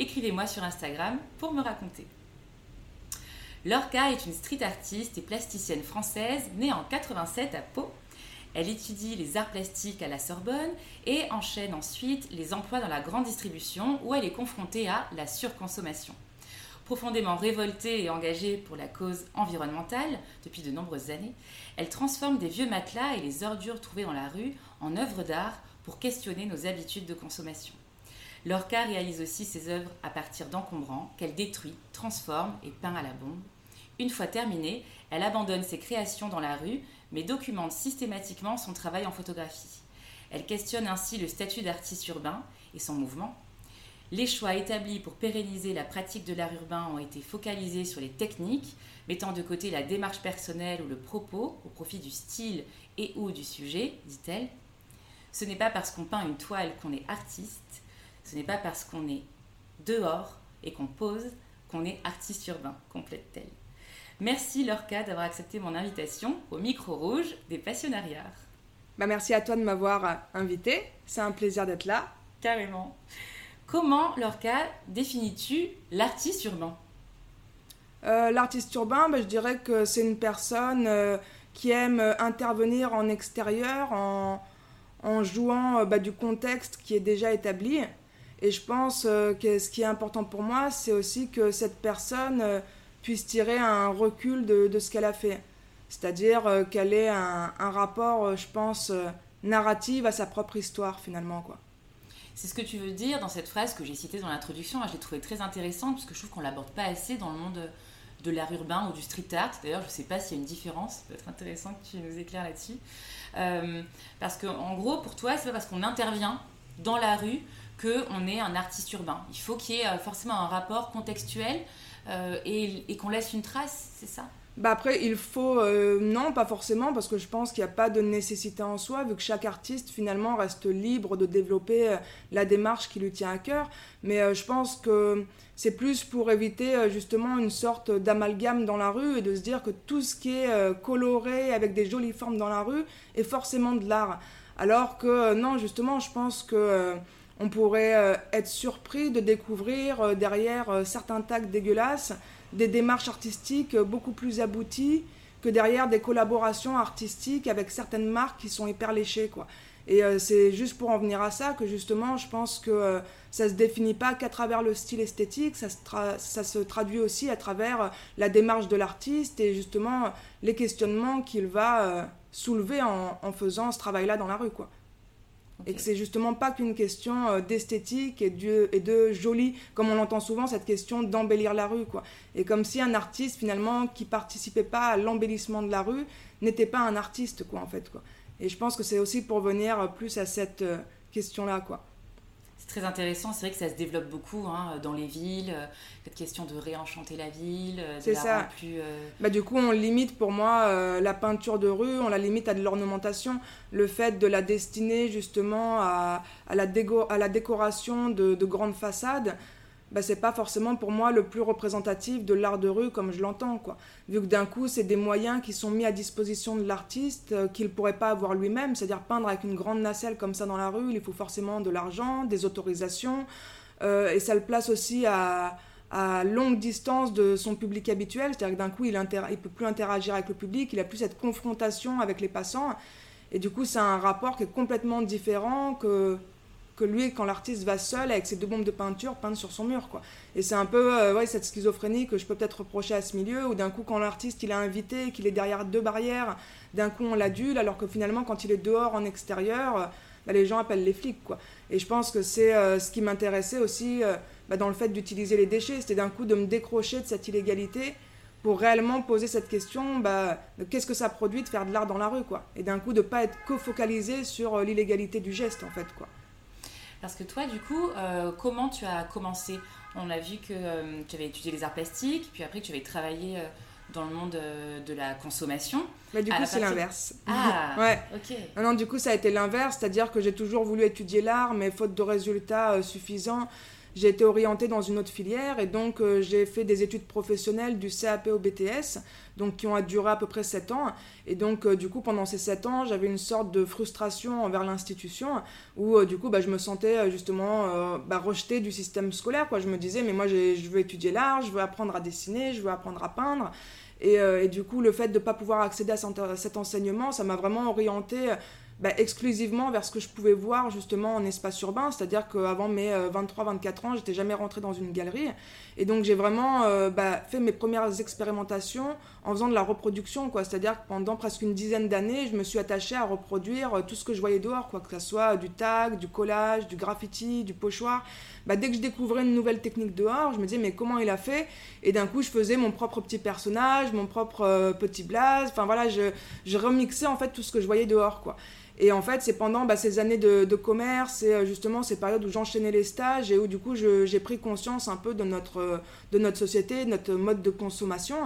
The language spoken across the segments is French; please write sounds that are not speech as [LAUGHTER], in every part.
Écrivez-moi sur Instagram pour me raconter. Lorca est une street artiste et plasticienne française née en 87 à Pau. Elle étudie les arts plastiques à la Sorbonne et enchaîne ensuite les emplois dans la grande distribution où elle est confrontée à la surconsommation. Profondément révoltée et engagée pour la cause environnementale depuis de nombreuses années, elle transforme des vieux matelas et les ordures trouvées dans la rue en œuvres d'art pour questionner nos habitudes de consommation. Lorca réalise aussi ses œuvres à partir d'encombrants qu'elle détruit, transforme et peint à la bombe. Une fois terminée, elle abandonne ses créations dans la rue, mais documente systématiquement son travail en photographie. Elle questionne ainsi le statut d'artiste urbain et son mouvement. Les choix établis pour pérenniser la pratique de l'art urbain ont été focalisés sur les techniques, mettant de côté la démarche personnelle ou le propos au profit du style et ou du sujet, dit-elle. Ce n'est pas parce qu'on peint une toile qu'on est artiste, ce n'est pas parce qu'on est dehors et qu'on pose qu'on est artiste urbain, complète-t-elle. Merci Lorca d'avoir accepté mon invitation au micro rouge des passionnariats. Bah merci à toi de m'avoir invité, c'est un plaisir d'être là. Carrément. Comment, Lorca, définis-tu l'artiste urbain? Euh, L'artiste urbain, bah, je dirais que c'est une personne euh, qui aime intervenir en extérieur, en, en jouant euh, bah, du contexte qui est déjà établi. Et je pense que ce qui est important pour moi, c'est aussi que cette personne puisse tirer un recul de, de ce qu'elle a fait. C'est-à-dire qu'elle ait un, un, rapport, je pense, narratif à sa propre histoire finalement. quoi. C'est ce que tu veux dire dans cette phrase que j'ai citée dans l'introduction. Je l'ai trouvée très intéressante parce que je trouve qu'on l'aborde pas assez dans le monde de l'art urbain ou du street art. D'ailleurs, je ne sais pas s'il y a une différence. Ça peut être intéressant que tu nous éclaires là-dessus. Euh, parce qu'en gros, pour toi, c'est pas parce qu'on intervient dans la rue qu'on est un artiste urbain. Il faut qu'il y ait euh, forcément un rapport contextuel euh, et, qu'on laisse une trace, c'est ça? Bah après, il faut. Euh, non, pas forcément, parce que je pense qu'il n'y a pas de nécessité en soi, vu que chaque artiste, finalement, reste libre de développer la démarche qui lui tient à cœur. Mais je pense que c'est plus pour éviter, justement, une sorte d'amalgame dans la rue et de se dire que tout ce qui est coloré, avec des jolies formes dans la rue, est forcément de l'art. Alors que, non, justement, je pense que. On pourrait être surpris de découvrir derrière certains tags dégueulasses des démarches artistiques beaucoup plus abouties que derrière des collaborations artistiques avec certaines marques qui sont hyper léchées quoi. Et euh, c'est juste pour en venir à ça que justement je pense que euh, ça se définit pas qu'à travers le style esthétique, ça se, traduit aussi à travers euh, la démarche de l'artiste et justement les questionnements qu'il va soulever en, en, faisant ce travail-là dans la rue quoi. Et que c'est justement pas qu'une question euh, d'esthétique et de, et de joli, comme on l'entend souvent, cette question d'embellir la rue. Quoi. Et comme si un artiste, finalement, qui participait pas à l'embellissement de la rue, n'était pas un artiste, quoi, en fait. Quoi. Et je pense que c'est aussi pour venir plus à cette euh, question-là, quoi c'est très intéressant. C'est vrai que ça se développe beaucoup hein, dans les villes. Euh, cette question de réenchanter la ville, euh, de la ça. plus. Euh, bah, du coup, on limite pour moi la peinture de rue, on la limite à de l'ornementation. Le fait de la destiner justement à, à, la, à la, décoration de, de grandes façades bah, c'est pas forcément pour moi le plus représentatif de l'art de rue comme je l'entends quoi. Vu que d'un coup c'est des moyens qui sont mis à disposition de l'artiste euh, qu'il pourrait pas avoir lui-même, c'est-à-dire peindre avec une grande nacelle comme ça dans la rue, il faut forcément de l'argent, des autorisations, euh, et ça le place aussi à, longue distance de son public habituel, c'est-à-dire que d'un coup il, il peut plus interagir avec le public, il a plus cette confrontation avec les passants, et du coup c'est un rapport qui est complètement différent que que lui quand l'artiste va seul avec ses deux bombes de peinture peindre sur son mur quoi. Et c'est un peu euh, cette schizophrénie que je peux peut-être reprocher à ce milieu où d'un coup quand l'artiste il est invité qu'il est derrière deux barrières d'un coup on l'adule alors que finalement quand il est dehors en extérieur euh, bah, les gens appellent les flics quoi. Et je pense que c'est euh, ce qui m'intéressait aussi bah, dans le fait d'utiliser les déchets. C'était d'un coup de me décrocher de cette illégalité pour réellement poser cette question bah, qu'est-ce que ça produit de faire de l'art dans la rue quoi. Et d'un coup de pas être co-focalisé sur l'illégalité du geste en fait quoi Parce que toi, du coup, euh, comment tu as commencé? On a vu que tu avais étudié les arts plastiques, puis après que tu avais travaillé dans le monde de la consommation. Mais du coup, c'est l'inverse. Ah, [LAUGHS] ouais. ok. Non, du coup, ça a été l'inverse, c'est-à-dire que j'ai toujours voulu étudier l'art, mais faute de résultats suffisants, j'ai été orientée dans une autre filière et donc euh, j'ai fait des études professionnelles du CAP au BTS, donc qui ont duré à peu près 7 ans. Et donc euh, du coup pendant ces 7 ans j'avais une sorte de frustration envers l'institution où euh, du coup bah, je me sentais justement bah, rejetée du système scolaire. Quoi. Je me disais mais moi je veux étudier l'art, je veux apprendre à dessiner, je veux apprendre à peindre. Et, et du coup le fait de ne pas pouvoir accéder à cet enseignement ça m'a vraiment orientée bah, exclusivement vers ce que je pouvais voir justement en espace urbain, c'est-à-dire qu'avant mes 23-24 euh, ans, j'étais jamais rentrée dans une galerie. Et donc j'ai vraiment euh, bah, fait mes premières expérimentations en faisant de la reproduction, quoi. C'est-à-dire que pendant presque une dizaine d'années, je me suis attachée à reproduire euh, tout ce que je voyais dehors, quoi, que ce soit du tag, du collage, du graffiti, du pochoir. Bah, dès que je découvrais une nouvelle technique dehors, je me disais mais comment il a fait? Et d'un coup, je faisais mon propre petit personnage, mon propre petit blaze. Enfin voilà, je, je remixais en fait tout ce que je voyais dehors, quoi. Et en fait, c'est pendant bah, ces années de, commerce et euh, justement ces périodes où j'enchaînais les stages et où du coup j'ai pris conscience un peu de notre, de notre société, de notre mode de consommation.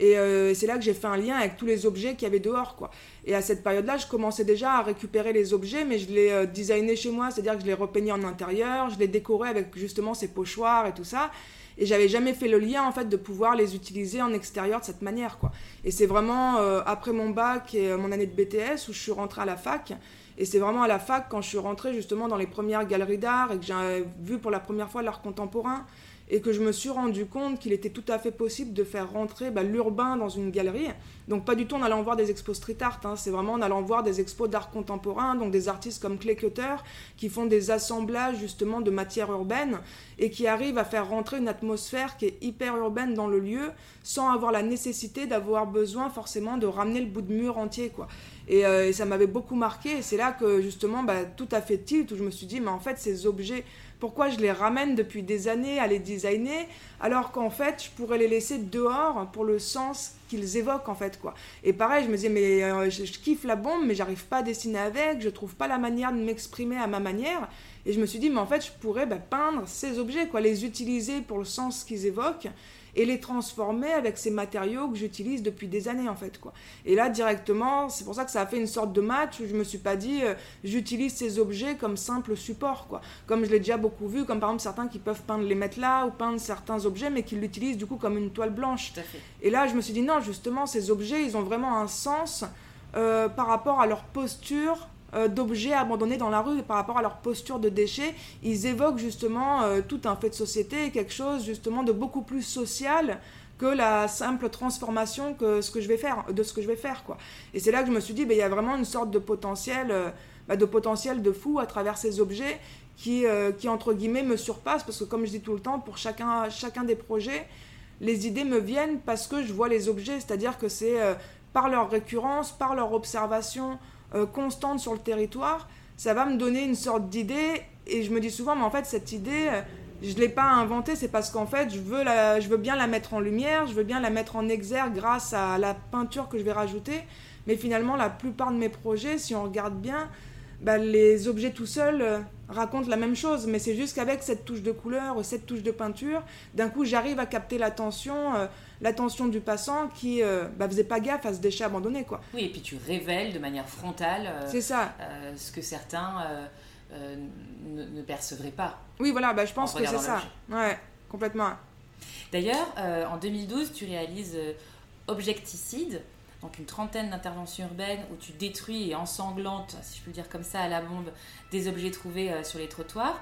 Euh, et c'est là que j'ai fait un lien avec tous les objets qu'il y avait dehors. Quoi. Et à cette période-là, je commençais déjà à récupérer les objets, mais je les euh, designais chez moi, c'est-à-dire que je les repeignais en intérieur, je les décorais avec justement ces pochoirs et tout ça. Et j'avais jamais fait le lien en fait de pouvoir les utiliser en extérieur de cette manière quoi. Et c'est vraiment euh, après mon bac et euh, mon année de BTS où je suis rentrée à la fac. Et c'est vraiment à la fac quand je suis rentrée justement dans les premières galeries d'art et que j'ai vu pour la première fois l'art contemporain et que je me suis rendu compte qu'il était tout à fait possible de faire rentrer bah, l'urbain dans une galerie. Donc pas du tout en allant voir des expos street art, hein. c'est vraiment en allant voir des expos d'art contemporain, donc des artistes comme Clay Cutter qui font des assemblages justement de matières urbaines et qui arrivent à faire rentrer une atmosphère qui est hyper urbaine dans le lieu sans avoir la nécessité d'avoir besoin forcément de ramener le bout de mur entier quoi. Et, euh, ça m'avait beaucoup marqué et c'est là que justement bah, tout a fait tilt où je me suis dit mais en fait ces objets pourquoi je les ramène depuis des années à les designer alors qu'en fait je pourrais les laisser dehors pour le sens qu'ils évoquent en fait quoi. Et pareil, je me disais mais euh, je, kiffe la bombe mais j'arrive pas à dessiner avec, je trouve pas la manière de m'exprimer à ma manière et je me suis dit mais en fait je pourrais bah, peindre ces objets quoi, les utiliser pour le sens qu'ils évoquent et les transformer avec ces matériaux que j'utilise depuis des années en fait quoi. Et là directement, c'est pour ça que ça a fait une sorte de match où je me suis pas dit euh, j'utilise ces objets comme simple support quoi. Comme je l'ai déjà beaucoup vu, comme par exemple certains qui peuvent peindre les mettre là ou peindre certains objets mais qui l'utilisent du coup comme une toile blanche. Et là je me suis dit non justement ces objets ils ont vraiment un sens euh, par rapport à leur posture d'objets abandonnés dans la rue par rapport à leur posture de déchets. Ils évoquent justement euh, tout un fait de société, quelque chose justement de beaucoup plus social que la simple transformation que ce que je vais faire, de ce que je vais faire. Quoi. Et c'est là que je me suis dit, ben, il y a vraiment une sorte de potentiel, euh, bah, de potentiel de fou à travers ces objets qui, qui, entre guillemets, me surpassent, parce que comme je dis tout le temps, pour chacun, chacun des projets, les idées me viennent parce que je vois les objets, c'est-à-dire que c'est par leur récurrence, par leur observation, euh, constante sur le territoire, ça va me donner une sorte d'idée. Et je me dis souvent, mais en fait, cette idée, euh, je ne l'ai pas inventée, c'est parce qu'en fait, je veux, la, je veux bien la mettre en lumière, je veux bien la mettre en exergue grâce à la peinture que je vais rajouter. Mais finalement, la plupart de mes projets, si on regarde bien, bah, les objets tout seuls euh, racontent la même chose, mais c'est juste qu'avec cette touche de couleur, cette touche de peinture, d'un coup j'arrive à capter l'attention, euh, l'attention du passant qui euh, bah, faisait pas gaffe à ce déchet abandonné. Quoi. Oui, et puis tu révèles de manière frontale c'est ça. ce que certains ne, percevraient pas. Oui, voilà, bah, je pense que c'est ça. Ouais, complètement. D'ailleurs, en 2012, tu réalises Objecticide donc une trentaine d'interventions urbaines où tu détruis et ensanglantes, si je peux dire comme ça, à la bombe, des objets trouvés euh, sur les trottoirs.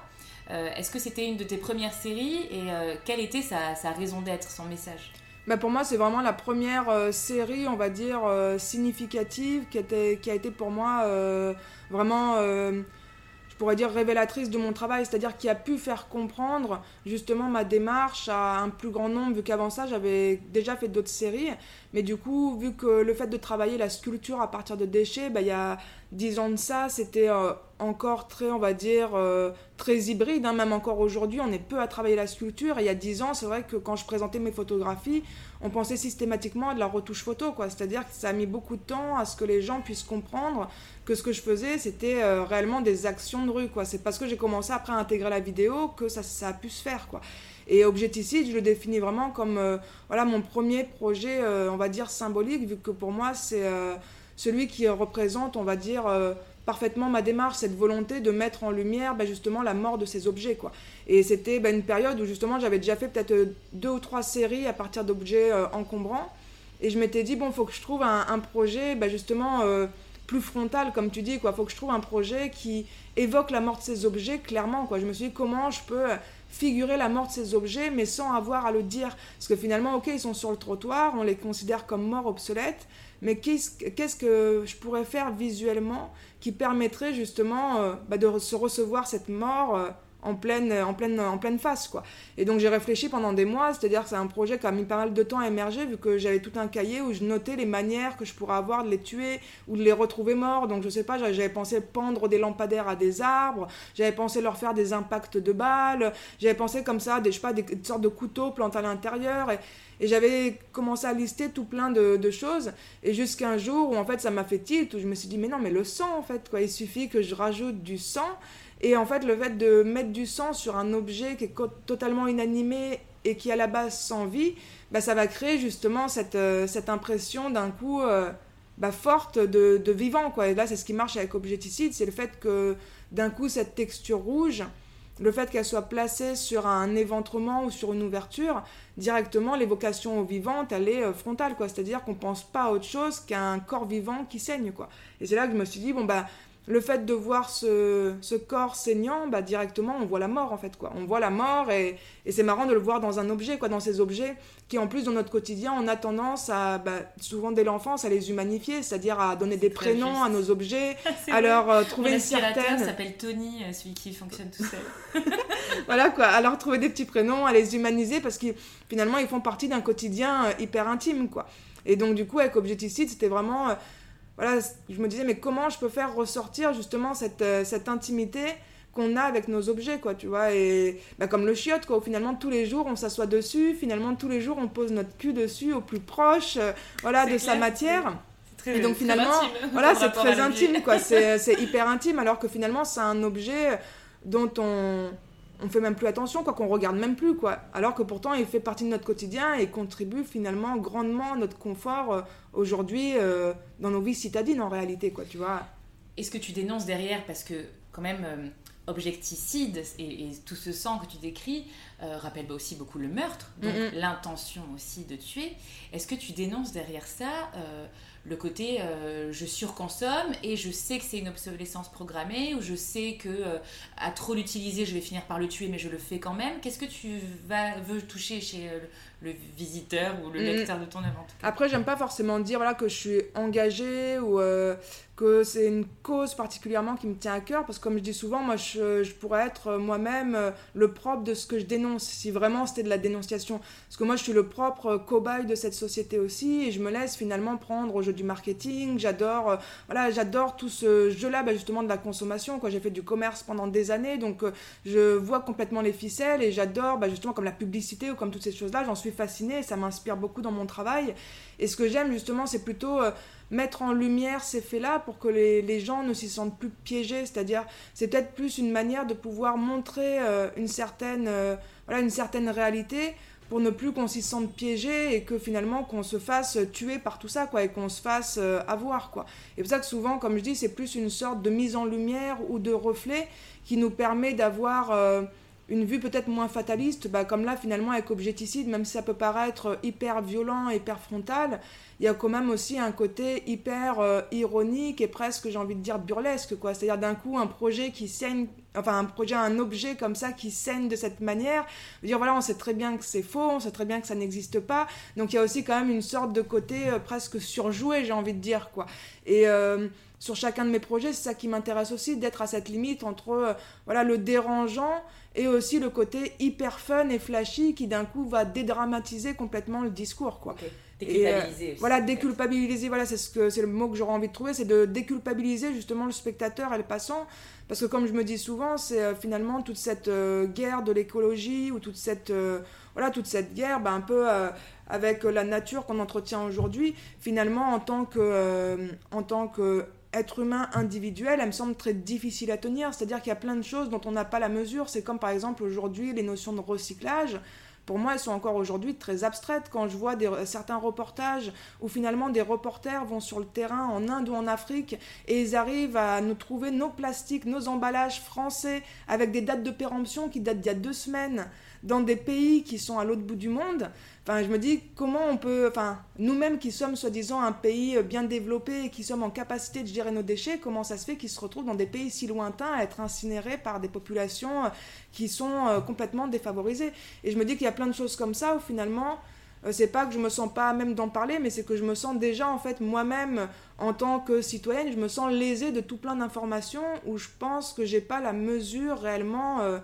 Euh, est-ce que c'était une de tes premières séries et euh, quelle était sa, raison d'être, son message? Bah pour moi, c'est vraiment la première série, on va dire, significative qui a été pour moi vraiment pourrais dire révélatrice de mon travail, c'est-à-dire qui a pu faire comprendre justement ma démarche à un plus grand nombre, vu qu'avant ça j'avais déjà fait d'autres séries, mais du coup vu que le fait de travailler la sculpture à partir de déchets, bah, il y a dix ans de ça, c'était euh, encore très, on va dire, euh, très hybride. Hein. Même encore aujourd'hui, on est peu à travailler la sculpture. Et il y a dix ans, c'est vrai que quand je présentais mes photographies, on pensait systématiquement à de la retouche photo. quoi. C'est-à-dire que ça a mis beaucoup de temps à ce que les gens puissent comprendre que ce que je faisais, c'était euh, réellement des actions de rue. quoi. C'est parce que j'ai commencé après à intégrer la vidéo que ça, ça a pu se faire. quoi. Et Objecticide, je le définis vraiment comme euh, voilà, mon premier projet, on va dire, symbolique, vu que pour moi, c'est celui qui représente, on va dire, parfaitement ma démarche, cette volonté de mettre en lumière bah, justement la mort de ces objets. Quoi. Et c'était bah, une période où justement j'avais déjà fait peut-être euh, deux ou trois séries à partir d'objets euh, encombrants. Et je m'étais dit, bon, faut que je trouve un, projet bah, justement euh, plus frontal, comme tu dis. Il faut que je trouve un projet qui évoque la mort de ces objets clairement. Quoi. Je me suis dit, comment je peux figurer la mort de ces objets, mais sans avoir à le dire? Parce que finalement, ok, ils sont sur le trottoir, on les considère comme morts obsolètes, mais qu'est-ce que je pourrais faire visuellement qui permettrait justement euh, bah, de se recevoir cette mort euh, en pleine, en pleine, en pleine face. Quoi. Et donc j'ai réfléchi pendant des mois, c'est-à-dire que c'est un projet qui a mis pas mal de temps à émerger, vu que j'avais tout un cahier où je notais les manières que je pourrais avoir de les tuer ou de les retrouver morts. Donc je sais pas, j'avais pensé pendre des lampadaires à des arbres, j'avais pensé leur faire des impacts de balles, j'avais pensé comme ça, des, je sais pas, des, sortes de couteaux plantés à l'intérieur. Et j'avais commencé à lister tout plein de, choses. Et jusqu'à un jour où en fait ça m'a fait tilt, où je me suis dit, mais non, mais le sang en fait, quoi. Il suffit que je rajoute du sang. Et en fait, le fait de mettre du sang sur un objet qui est totalement inanimé et qui à la base sans vie, bah, ça va créer justement cette, euh, cette impression d'un coup euh, bah, forte de, de, vivant. Quoi. Et là, c'est ce qui marche avec Objecticide, c'est le fait que d'un coup, cette texture rouge, le fait qu'elle soit placée sur un éventrement ou sur une ouverture, directement l'évocation au vivant, elle est euh, frontale, quoi. C'est-à-dire qu'on pense pas à autre chose qu'à un corps vivant qui saigne, quoi. Et c'est là que je me suis dit, bon, bah, le fait de voir ce, ce, corps saignant, bah, directement, on voit la mort, en fait, quoi. On voit la mort, et, et c'est marrant de le voir dans un objet, quoi, dans ces objets qui, en plus, dans notre quotidien, on a tendance à, bah, souvent dès l'enfance, à les humanifier, c'est-à-dire à donner des prénoms à nos objets, [LAUGHS] à leur euh, trouver une certaine... s'appelle Tony, euh, celui qui fonctionne tout seul. [LAUGHS] voilà, quoi, à leur trouver des petits prénoms, à les humaniser, parce que, finalement, ils font partie d'un quotidien euh, hyper intime, quoi. Et donc, du coup, avec Objecticide, c'était vraiment voilà, je me disais, mais comment je peux faire ressortir justement cette, euh, cette intimité qu'on a avec nos objets, quoi, tu vois, et bah, comme le chiotte, quoi, où finalement tous les jours on s'assoit dessus, finalement tous les jours on pose notre cul dessus au plus proche, euh, voilà, de sa matière. Très, et donc finalement, [LAUGHS] voilà, c'est très intime, quoi, [LAUGHS] c'est hyper intime, alors que finalement c'est un objet dont on, on fait même plus attention, quoi, qu'on regarde même plus, quoi. Alors que pourtant, il fait partie de notre quotidien et contribue finalement grandement à notre confort euh, aujourd'hui euh, dans nos vies citadines en réalité, quoi, tu vois. Est-ce que tu dénonces derrière parce que quand même euh, objecticide et, tout ce sang que tu décris rappelle aussi beaucoup le meurtre, donc l'intention aussi de tuer. Est-ce que tu dénonces derrière ça le côté euh, je surconsomme et je sais que c'est une obsolescence programmée ou je sais que euh, à trop l'utiliser je vais finir par le tuer mais je le fais quand même. Qu'est-ce que tu vas, veux toucher chez euh, le, visiteur ou le mm. lecteur de ton œuvre Après j'aime pas forcément dire voilà que je suis engagée ou que c'est une cause particulièrement qui me tient à cœur, parce que comme je dis souvent, moi je, je pourrais être euh, moi-même euh, le propre de ce que je dénonce, si vraiment c'était de la dénonciation. Parce que moi je suis le propre cobaye de cette société aussi, et je me laisse finalement prendre au jeu du marketing, j'adore euh, voilà, j'adore tout ce jeu-là bah, justement de la consommation, j'ai fait du commerce pendant des années, donc je vois complètement les ficelles, et j'adore bah, justement comme la publicité ou comme toutes ces choses-là, j'en suis fascinée, et ça m'inspire beaucoup dans mon travail. Et ce que j'aime justement, c'est plutôt mettre en lumière ces faits-là pour que les, gens ne s'y sentent plus piégés. C'est-à-dire, c'est peut-être plus une manière de pouvoir montrer euh, une, certaine, euh, voilà, une certaine réalité pour ne plus qu'on s'y sente piégé et que finalement qu'on se fasse tuer par tout ça quoi et qu'on se fasse euh, avoir quoi. Et pour ça que souvent comme je dis c'est plus une sorte de mise en lumière ou de reflet qui nous permet d'avoir une vue peut-être moins fataliste, bah, comme là finalement avec Objecticide, même si ça peut paraître hyper violent, hyper frontal, il y a quand même aussi un côté hyper euh, ironique et presque, j'ai envie de dire, burlesque, quoi. C'est-à-dire d'un coup un projet qui saigne, enfin un projet, un objet comme ça qui saigne de cette manière, dire voilà, on sait très bien que c'est faux, on sait très bien que ça n'existe pas, donc il y a aussi quand même une sorte de côté euh, presque surjoué, j'ai envie de dire, quoi. Et euh, sur chacun de mes projets, c'est ça qui m'intéresse aussi, d'être à cette limite entre voilà le dérangeant et aussi le côté hyper fun et flashy qui d'un coup va dédramatiser complètement le discours quoi. Déculpabiliser aussi, Voilà, déculpabiliser, voilà, c'est ce que c'est le mot que j'aurais envie de trouver, c'est de déculpabiliser justement le spectateur et le passant. Parce que comme je me dis souvent, c'est euh, finalement toute cette euh, guerre de l'écologie ou toute cette, euh, voilà, toute cette guerre ben, un peu euh, avec la nature qu'on entretient aujourd'hui, finalement en tant que, euh, en tant que être humain individuel, elle me semble très difficile à tenir. C'est-à-dire qu'il y a plein de choses dont on n'a pas la mesure. C'est comme par exemple aujourd'hui les notions de recyclage. Pour moi, elles sont encore aujourd'hui très abstraites. Quand je vois certains reportages où finalement des reporters vont sur le terrain en Inde ou en Afrique et ils arrivent à nous trouver nos plastiques, nos emballages français avec des dates de péremption qui datent d'il y a deux semaines dans des pays qui sont à l'autre bout du monde. Enfin, je me dis comment on peut, enfin, nous-mêmes qui sommes soi-disant un pays bien développé et qui sommes en capacité de gérer nos déchets, comment ça se fait qu'ils se retrouvent dans des pays si lointains à être incinérés par des populations euh, qui sont euh, complètement défavorisées? Et je me dis qu'il y a plein de choses comme ça où finalement, euh, c'est pas que je me sens pas même d'en parler, mais c'est que je me sens déjà en fait moi-même en tant que citoyenne, je me sens lésée de tout plein d'informations où je pense que j'ai pas la mesure réellement. euh,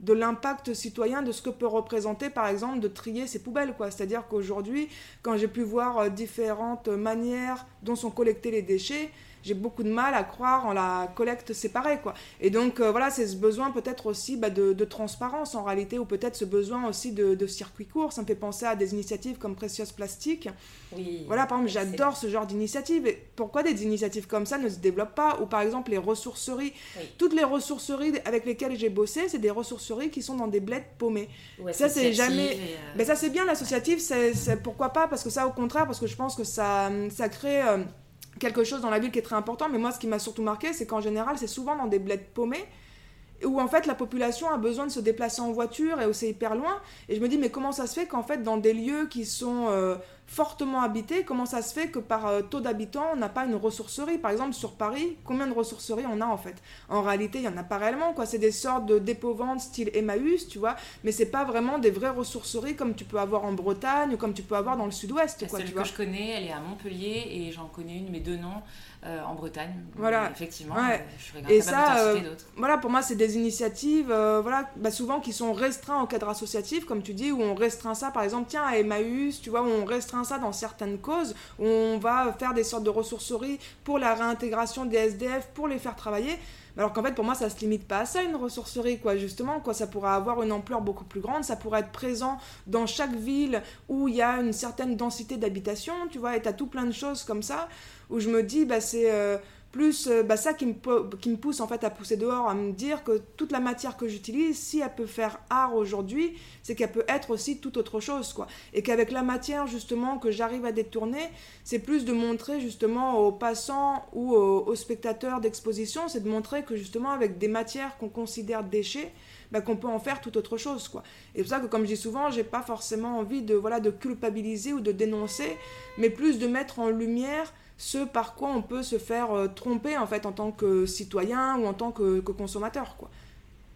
de l'impact citoyen de ce que peut représenter par exemple de trier ces poubelles quoi. C'est à dire qu'aujourd'hui quand j'ai pu voir euh, différentes manières dont sont collectés les déchets j'ai beaucoup de mal à croire en la collecte séparée quoi et donc euh, voilà c'est ce besoin peut-être aussi bah, de, de transparence en réalité ou peut-être ce besoin aussi de, de circuit court ça me fait penser à des initiatives comme Précieuse Plastique Oui. voilà, par exemple, j'adore ce genre d'initiative. Et pourquoi des initiatives comme ça ne se développent pas? Ou par exemple, les ressourceries. Oui. Toutes les ressourceries avec lesquelles j'ai bossé, c'est des ressourceries qui sont dans des bleds paumés. Ça, c'est associative jamais- euh, Mais ça, c'est bien, l'associatif, c'est c'est- pourquoi pas? Parce que ça, au contraire, parce que je pense que ça, ça crée euh, quelque chose dans la ville qui est très important. Mais moi, ce qui m'a surtout marqué, c'est qu'en général, c'est souvent dans des bleds paumés où en fait la population a besoin de se déplacer en voiture et où c'est hyper loin. Et je me dis, mais comment ça se fait qu'en fait, dans des lieux qui sont euh, fortement habités, comment ça se fait que par euh, taux d'habitants, on n'a pas une ressourcerie? Par exemple, sur Paris, combien de ressourceries on a en fait? En réalité, il n'y en a pas réellement, quoi. C'est des sortes de dépôt-ventes style Emmaüs, tu vois, mais c'est pas vraiment des vraies ressourceries comme tu peux avoir en Bretagne ou comme tu peux avoir dans le sud-ouest, La quoi, seule tu que vois. je connais, elle est à Montpellier et j'en connais une, mais deux noms, euh, en Bretagne. Voilà. Effectivement, Ouais. euh, je Et ça, euh. Voilà, pour moi, c'est des initiatives, voilà, bah, souvent qui sont restreints au cadre associatif, comme tu dis, où on restreint ça, par exemple, tiens, à Emmaüs, tu vois, où on restreint ça dans certaines causes, où on va faire des sortes de ressourceries pour la réintégration des SDF, pour les faire travailler. Alors qu'en fait, pour moi, ça se limite pas à ça, une ressourcerie, quoi, justement, quoi, ça pourrait avoir une ampleur beaucoup plus grande, ça pourrait être présent dans chaque ville où il y a une certaine densité d'habitation, tu vois, et t'as tout plein de choses comme ça, où je me dis, bah, c'est... euh, plus euh, bah, ça qui me, pousse en fait à pousser dehors, à me dire que toute la matière que j'utilise, si elle peut faire art aujourd'hui, c'est qu'elle peut être aussi tout autre chose. quoi. Et qu'avec la matière justement que j'arrive à détourner, c'est plus de montrer justement aux passants ou aux, aux spectateurs d'exposition, c'est de montrer que justement avec des matières qu'on considère déchets, bah, qu'on peut en faire tout autre chose. quoi. Et c'est pour ça que comme je dis souvent, j'ai pas forcément envie de, voilà, de culpabiliser ou de dénoncer, mais plus de mettre en lumière ce par quoi on peut se faire euh, tromper en fait en tant que citoyen ou en tant que, que consommateur quoi.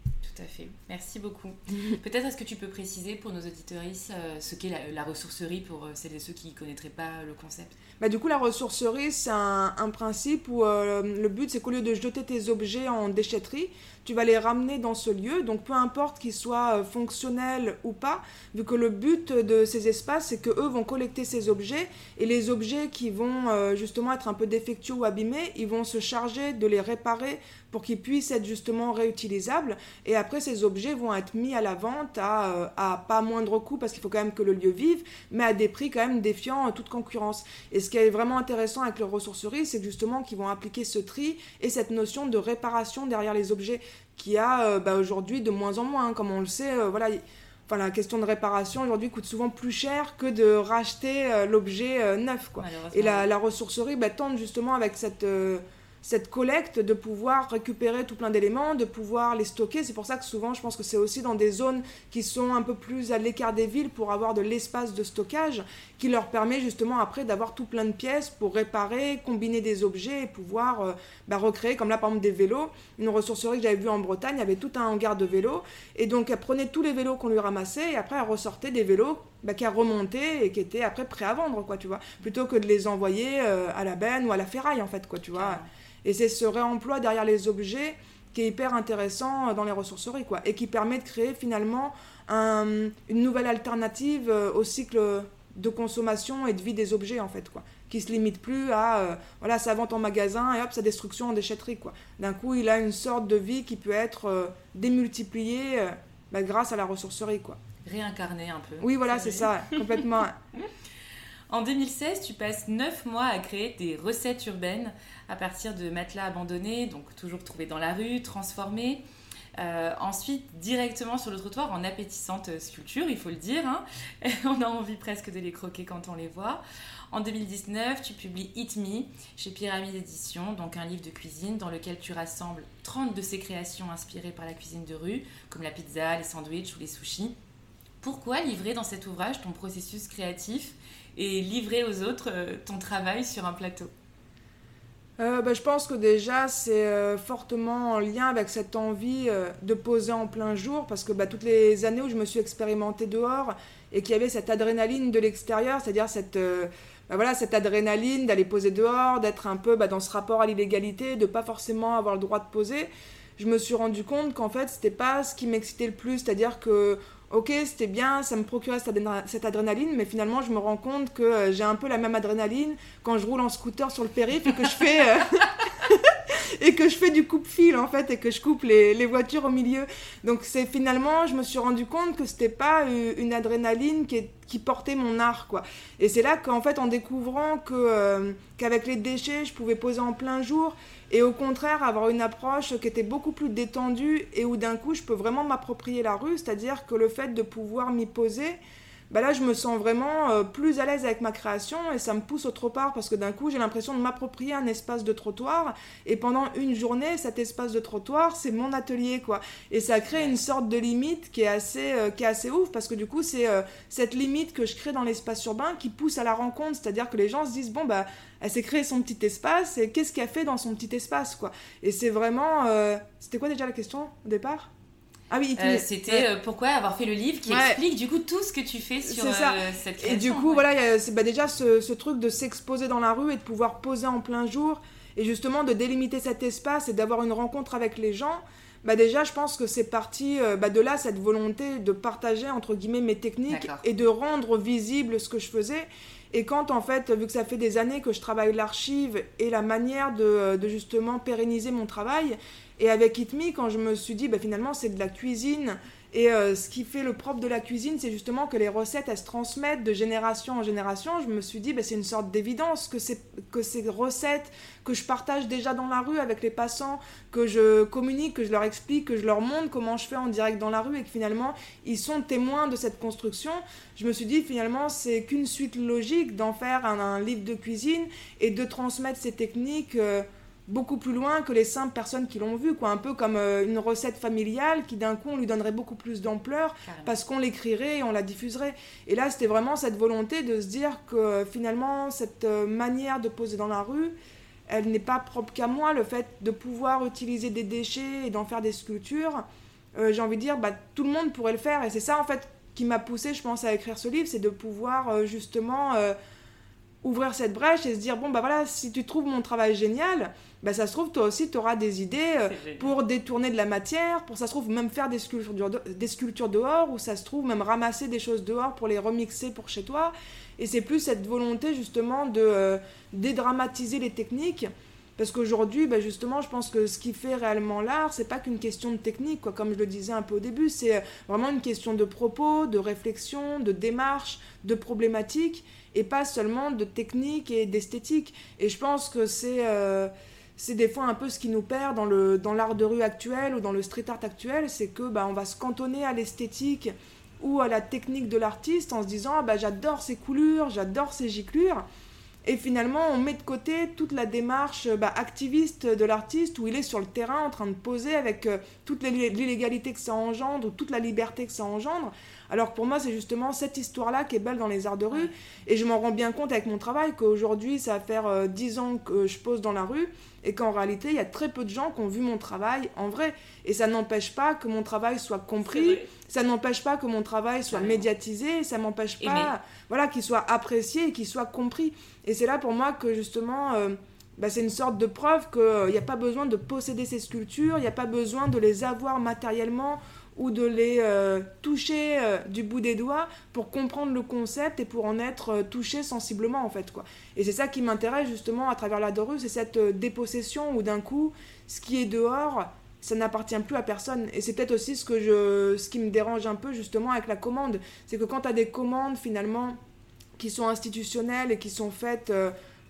Tout à fait. Merci beaucoup. [LAUGHS] Peut-être est-ce que tu peux préciser pour nos auditoristes euh, ce qu'est la, la ressourcerie pour euh, celles et ceux qui ne connaîtraient pas le concept? Bah, du coup la ressourcerie c'est un, un principe où euh, le but c'est qu'au lieu de jeter tes objets en déchetterie, tu vas les ramener dans ce lieu, donc peu importe qu'ils soient euh, fonctionnels ou pas, vu que le but de ces espaces c'est que eux vont collecter ces objets et les objets qui vont justement être un peu défectueux ou abîmés, ils vont se charger de les réparer pour qu'ils puissent être justement réutilisables. Et après ces objets vont être mis à la vente à, euh, à pas moindre coût parce qu'il faut quand même que le lieu vive mais à des prix quand même défiant toute concurrence et ce qui est vraiment intéressant avec les ressourceries c'est justement qu'ils vont appliquer ce tri et cette notion de réparation derrière les objets qui a euh, bah, aujourd'hui de moins en moins hein. comme on le sait euh, voilà Enfin, la question de réparation aujourd'hui coûte souvent plus cher que de racheter euh, l'objet neuf. Quoi. Et la, la ressourcerie bah, tente justement avec cette, cette collecte de pouvoir récupérer tout plein d'éléments, de pouvoir les stocker. C'est pour ça que souvent je pense que c'est aussi dans des zones qui sont un peu plus à l'écart des villes pour avoir de l'espace de stockage qui leur permet justement après d'avoir tout plein de pièces pour réparer, combiner des objets et pouvoir euh, bah, recréer, comme là par exemple des vélos. Une ressourcerie que j'avais vue en Bretagne, avait tout un hangar de vélos et donc elle prenait tous les vélos qu'on lui ramassait et après elle ressortait des vélos bah, qu'elle remontait et qui étaient après prêts à vendre, quoi, tu vois, plutôt que de les envoyer euh, à la benne ou à la ferraille en fait, quoi, tu vois. Et c'est ce réemploi derrière les objets qui est hyper intéressant euh, dans les ressourceries, quoi, et qui permet de créer finalement un- une nouvelle alternative euh, au cycle de consommation et de vie des objets en fait quoi. Qui se limite plus à euh, voilà sa vente en magasin et hop sa destruction en déchetterie quoi. D'un coup il a une sorte de vie qui peut être démultipliée bah, grâce à la ressourcerie quoi réincarné un peu oui voilà c'est ça complètement [LAUGHS] En 2016, tu passes 9 mois à créer des recettes urbaines à partir de matelas abandonnés, donc toujours trouvés dans la rue, transformés. Euh, ensuite, directement sur le trottoir, en appétissante sculpture, il faut le dire. Hein. [LAUGHS] on a envie presque de les croquer quand on les voit. En 2019, tu publies Eat Me chez Pyramide Édition, donc un livre de cuisine dans lequel tu rassembles 30 de ces créations inspirées par la cuisine de rue, comme la pizza, les sandwichs ou les sushis. Pourquoi livrer dans cet ouvrage ton processus créatif et livrer aux autres euh, ton travail sur un plateau? Euh, bah, je pense que déjà c'est euh, fortement en lien avec cette envie de poser en plein jour parce que bah, toutes les années où je me suis expérimentée dehors et qu'il y avait cette adrénaline de l'extérieur, c'est-à-dire cette, bah, voilà, cette adrénaline d'aller poser dehors, d'être un peu dans ce rapport à l'illégalité, de pas forcément avoir le droit de poser, je me suis rendu compte qu'en fait c'était pas ce qui m'excitait le plus, c'est-à-dire que ok, c'était bien, ça me procurait cette adrénaline, mais finalement, je me rends compte que euh, j'ai un peu la même adrénaline quand je roule en scooter sur le périph' et que je fais, euh, [LAUGHS] et que je fais du coupe-fil, en fait, et que je coupe les, voitures au milieu. Donc, c'est finalement, je me suis rendu compte que c'était pas euh, une adrénaline qui, portait mon art, quoi. Et c'est là qu'en fait, en découvrant qu'avec les déchets, je pouvais poser en plein jour, et au contraire avoir une approche qui était beaucoup plus détendue et où d'un coup je peux vraiment m'approprier la rue, c'est-à-dire que le fait de pouvoir m'y poser, bah là je me sens vraiment euh, plus à l'aise avec ma création et ça me pousse autre part parce que d'un coup j'ai l'impression de m'approprier un espace de trottoir. Et pendant une journée cet espace de trottoir c'est mon atelier quoi. Et ça crée une sorte de limite qui est assez euh, qui est assez ouf parce que du coup c'est euh, cette limite que je crée dans l'espace urbain qui pousse à la rencontre. C'est-à-dire que les gens se disent bon bah elle s'est créée son petit espace et qu'est-ce qu'elle fait dans son petit espace quoi. Et c'est vraiment c'était quoi déjà la question au départ? Ah oui, euh, c'était euh, pourquoi avoir fait le livre qui explique du coup tout ce que tu fais sur ça. Euh, cette création. Et du coup, voilà, c'est bah, déjà ce, ce, truc de s'exposer dans la rue et de pouvoir poser en plein jour et justement de délimiter cet espace et d'avoir une rencontre avec les gens. Bah déjà, je pense que c'est parti bah de là, cette volonté de partager entre guillemets mes techniques et de rendre visible ce que je faisais. Et quand en fait, vu que ça fait des années que je travaille l'archive et la manière de, justement pérenniser mon travail, et avec It Me, quand je me suis dit, bah, finalement, c'est de la cuisine. Et euh, ce qui fait le propre de la cuisine, c'est justement que les recettes, elles se transmettent de génération en génération. Je me suis dit, bah, c'est une sorte d'évidence que, que ces recettes que je partage déjà dans la rue avec les passants, que je communique, que je leur explique, que je leur montre comment je fais en direct dans la rue et que finalement, ils sont témoins de cette construction. Je me suis dit, finalement, c'est qu'une suite logique d'en faire un, livre de cuisine et de transmettre ces techniques. Euh, beaucoup plus loin que les simples personnes qui l'ont vu, quoi. Un peu comme euh, une recette familiale qui d'un coup on lui donnerait beaucoup plus d'ampleur parce qu'on l'écrirait et on la diffuserait. Et là, c'était vraiment cette volonté de se dire que euh, finalement, cette euh, manière de poser dans la rue, elle n'est pas propre qu'à moi. Le fait de pouvoir utiliser des déchets et d'en faire des sculptures, j'ai envie de dire, bah, tout le monde pourrait le faire. Et c'est ça, en fait, qui m'a poussé, je pense, à écrire ce livre, c'est de pouvoir justement ouvrir cette brèche et se dire bon bah voilà si tu trouves mon travail génial bah ça se trouve toi aussi tu auras des idées euh, pour détourner de la matière pour ça se trouve même faire des sculptures, des sculptures dehors ou ça se trouve même ramasser des choses dehors pour les remixer pour chez toi et c'est plus cette volonté justement de euh, dédramatiser les techniques parce qu'aujourd'hui, bah justement, je pense que ce qui fait réellement l'art, c'est pas qu'une question de technique, quoi. Comme je le disais un peu au début, c'est euh, vraiment une question de propos, de réflexion, de démarche, de problématique, et pas seulement de technique et d'esthétique. Et je pense que c'est euh, c'est des fois un peu ce qui nous perd dans le dans l'art de rue actuel ou dans le street art actuel, c'est que bah, on va se cantonner à l'esthétique ou à la technique de l'artiste en se disant ah, bah, j'adore ses coulures, j'adore ses giclures. Et finalement, on met de côté toute la démarche bah, activiste de l'artiste où il est sur le terrain en train de poser avec euh, toute l'illégalité que ça engendre ou toute la liberté que ça engendre. Alors pour moi, c'est justement cette histoire-là qui est belle dans les arts de rue. Et je m'en rends bien compte avec mon travail qu'aujourd'hui, ça va faire 10 euh, ans que je pose dans la rue et qu'en réalité, il y a très peu de gens qui ont vu mon travail en vrai. Et ça n'empêche pas que mon travail soit compris, ça n'empêche pas que mon travail soit médiatisé, ça n'empêche pas voilà, qu'il soit apprécié et qu'il soit compris. Et c'est là pour moi que justement... Euh, bah, c'est une sorte de preuve qu'il n'y a pas besoin de posséder ces sculptures, il n'y a pas besoin de les avoir matériellement ou de les euh, toucher euh, du bout des doigts pour comprendre le concept et pour en être euh, touché sensiblement en fait quoi. Et c'est ça qui m'intéresse justement à travers la Dorue, c'est cette dépossession où d'un coup ce qui est dehors ça n'appartient plus à personne. Et c'est peut-être aussi ce, que je, ce qui me dérange un peu justement avec la commande. C'est que quand tu as des commandes finalement qui sont institutionnelles et qui sont faites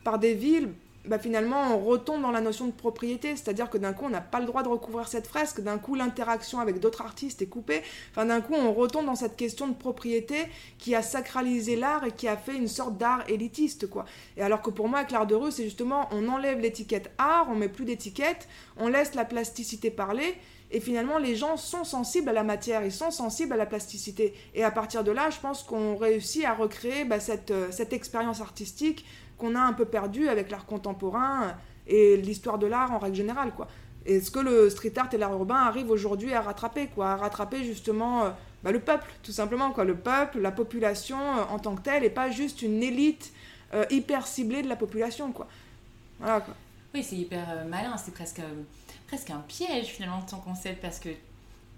par des villes, bah, finalement, on retombe dans la notion de propriété. C'est-à-dire que d'un coup, on n'a pas le droit de recouvrir cette fresque. D'un coup, l'interaction avec d'autres artistes est coupée. Enfin, d'un coup, on retombe dans cette question de propriété qui a sacralisé l'art et qui a fait une sorte d'art élitiste, quoi. Et alors que pour moi, avec l'art de rue, c'est justement, on enlève l'étiquette art, on met plus d'étiquette, on laisse la plasticité parler. Et finalement, les gens sont sensibles à la matière, ils sont sensibles à la plasticité. Et à partir de là, je pense qu'on réussit à recréer bah, cette, euh, cette expérience artistique qu'on a un peu perdu avec l'art contemporain et l'histoire de l'art en règle générale, quoi. Est-ce que le street art et l'art urbain arrivent aujourd'hui à rattraper, quoi, à rattraper justement euh, bah, le peuple, tout simplement, quoi, le peuple, la population euh, en tant que telle, et pas juste une élite euh, hyper ciblée de la population, quoi. Voilà, quoi. Oui, c'est hyper malin, c'est presque, presque un piège finalement ton concept parce que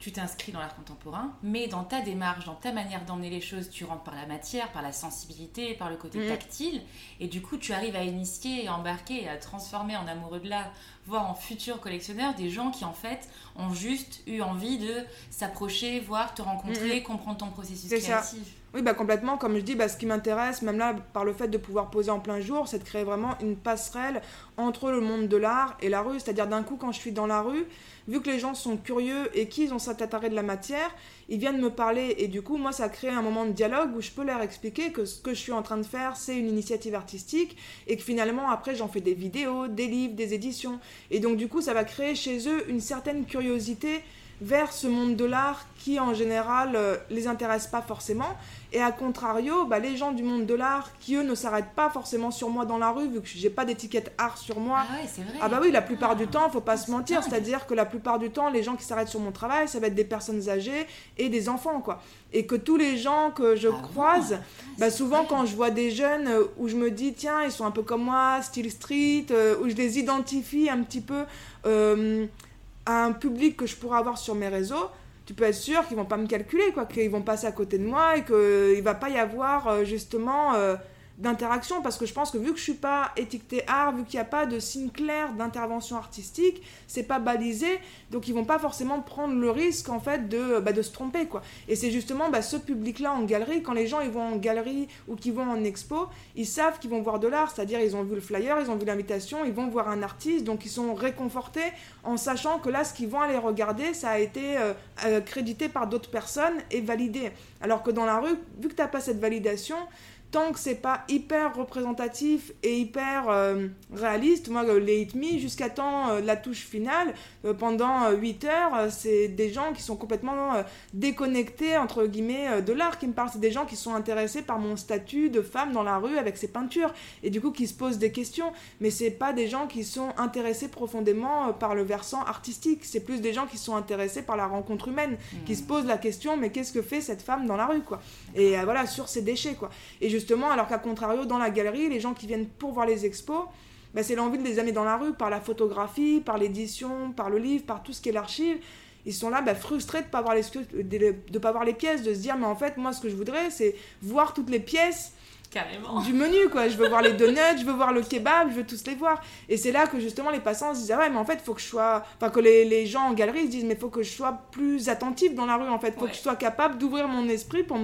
tu t'inscris dans l'art contemporain, mais dans ta démarche, dans ta manière d'emmener les choses, tu rentres par la matière, par la sensibilité, par le côté mm. tactile, et du coup tu arrives à initier, à embarquer, à transformer en amoureux de l'art, voire en futurs collectionneurs, des gens qui en fait ont juste eu envie de s'approcher, voir, te rencontrer, comprendre ton processus créatif. Oui, bah complètement. Comme je dis, bah, ce qui m'intéresse, même là, par le fait de pouvoir poser en plein jour, c'est de créer vraiment une passerelle entre le monde de l'art et la rue. C'est-à-dire, d'un coup, quand je suis dans la rue, vu que les gens sont curieux et qu'ils ont cet attrait de la matière, ils viennent me parler. Et du coup, moi, ça crée un moment de dialogue où je peux leur expliquer que ce que je suis en train de faire, c'est une initiative artistique et que finalement, après, j'en fais des vidéos, des livres, des éditions. Et donc, du coup, ça va créer chez eux une certaine curiosité vers ce monde de l'art qui en général euh, les intéresse pas forcément et à contrario bah, les gens du monde de l'art qui eux ne s'arrêtent pas forcément sur moi dans la rue vu que j'ai pas d'étiquette art sur moi. Ah, ouais, c'est vrai. ah bah oui la plupart du temps faut pas se mentir. c'est à dire que la plupart du temps les gens qui s'arrêtent sur mon travail ça va être des personnes âgées et des enfants quoi. Et que tous les gens que je ah croise bah, souvent quand je vois des jeunes euh, où je me dis tiens ils sont un peu comme moi style street euh, où je les identifie un petit peu à un public que je pourrais avoir sur mes réseaux, tu peux être sûr qu'ils vont pas me calculer, quoi, qu'ils vont passer à côté de moi et qu'il va pas y avoir euh, justement euh, d'interaction parce que je pense que vu que je suis pas étiqueté art, vu qu'il n'y a pas de signe clair d'intervention artistique, c'est pas balisé, donc ils vont pas forcément prendre le risque en fait de, bah, de se tromper quoi. Et c'est justement bah, ce public-là en galerie, quand les gens ils vont en galerie ou qu'ils vont en expo, ils savent qu'ils vont voir de l'art, c'est-à-dire ils ont vu le flyer, ils ont vu l'invitation, ils vont voir un artiste, donc ils sont réconfortés en sachant que là ce qu'ils vont aller regarder, ça a été euh, euh, crédité par d'autres personnes et validé. Alors que dans la rue, vu que tu n'as pas cette validation, tant que c'est pas hyper représentatif et hyper euh, réaliste, moi, les Hit Me, jusqu'à temps euh, la touche finale, euh, pendant 8 heures, c'est des gens qui sont complètement déconnectés, entre guillemets, de l'art qui me parlent. C'est des gens qui sont intéressés par mon statut de femme dans la rue avec ses peintures, et du coup qui se posent des questions. Mais c'est pas des gens qui sont intéressés profondément par le versant artistique, c'est plus des gens qui sont intéressés par la rencontre humaine, qui se mmh. posent la question, mais qu'est-ce que fait cette femme dans la rue, quoi? Et voilà, sur ses déchets, quoi. Et je justement, alors qu'à contrario, dans la galerie, les gens qui viennent pour voir les expos, ben, c'est l'envie de les amener dans la rue par la photographie, par l'édition, par le livre, par tout ce qui est l'archive. Ils sont là ben, frustrés de ne pas, de pas voir les pièces, de se dire, mais en fait, moi, ce que je voudrais, c'est voir toutes les pièces Carrément. du menu quoi. Je veux voir les donuts je veux voir le kebab je veux tous les voir. Et c'est là que justement les passants se disent ah ouais mais en fait il faut que je sois enfin que les, les, gens en galerie se disent mais il faut que je sois plus attentif dans la rue en fait. Faut que je sois capable d'ouvrir mon esprit pour,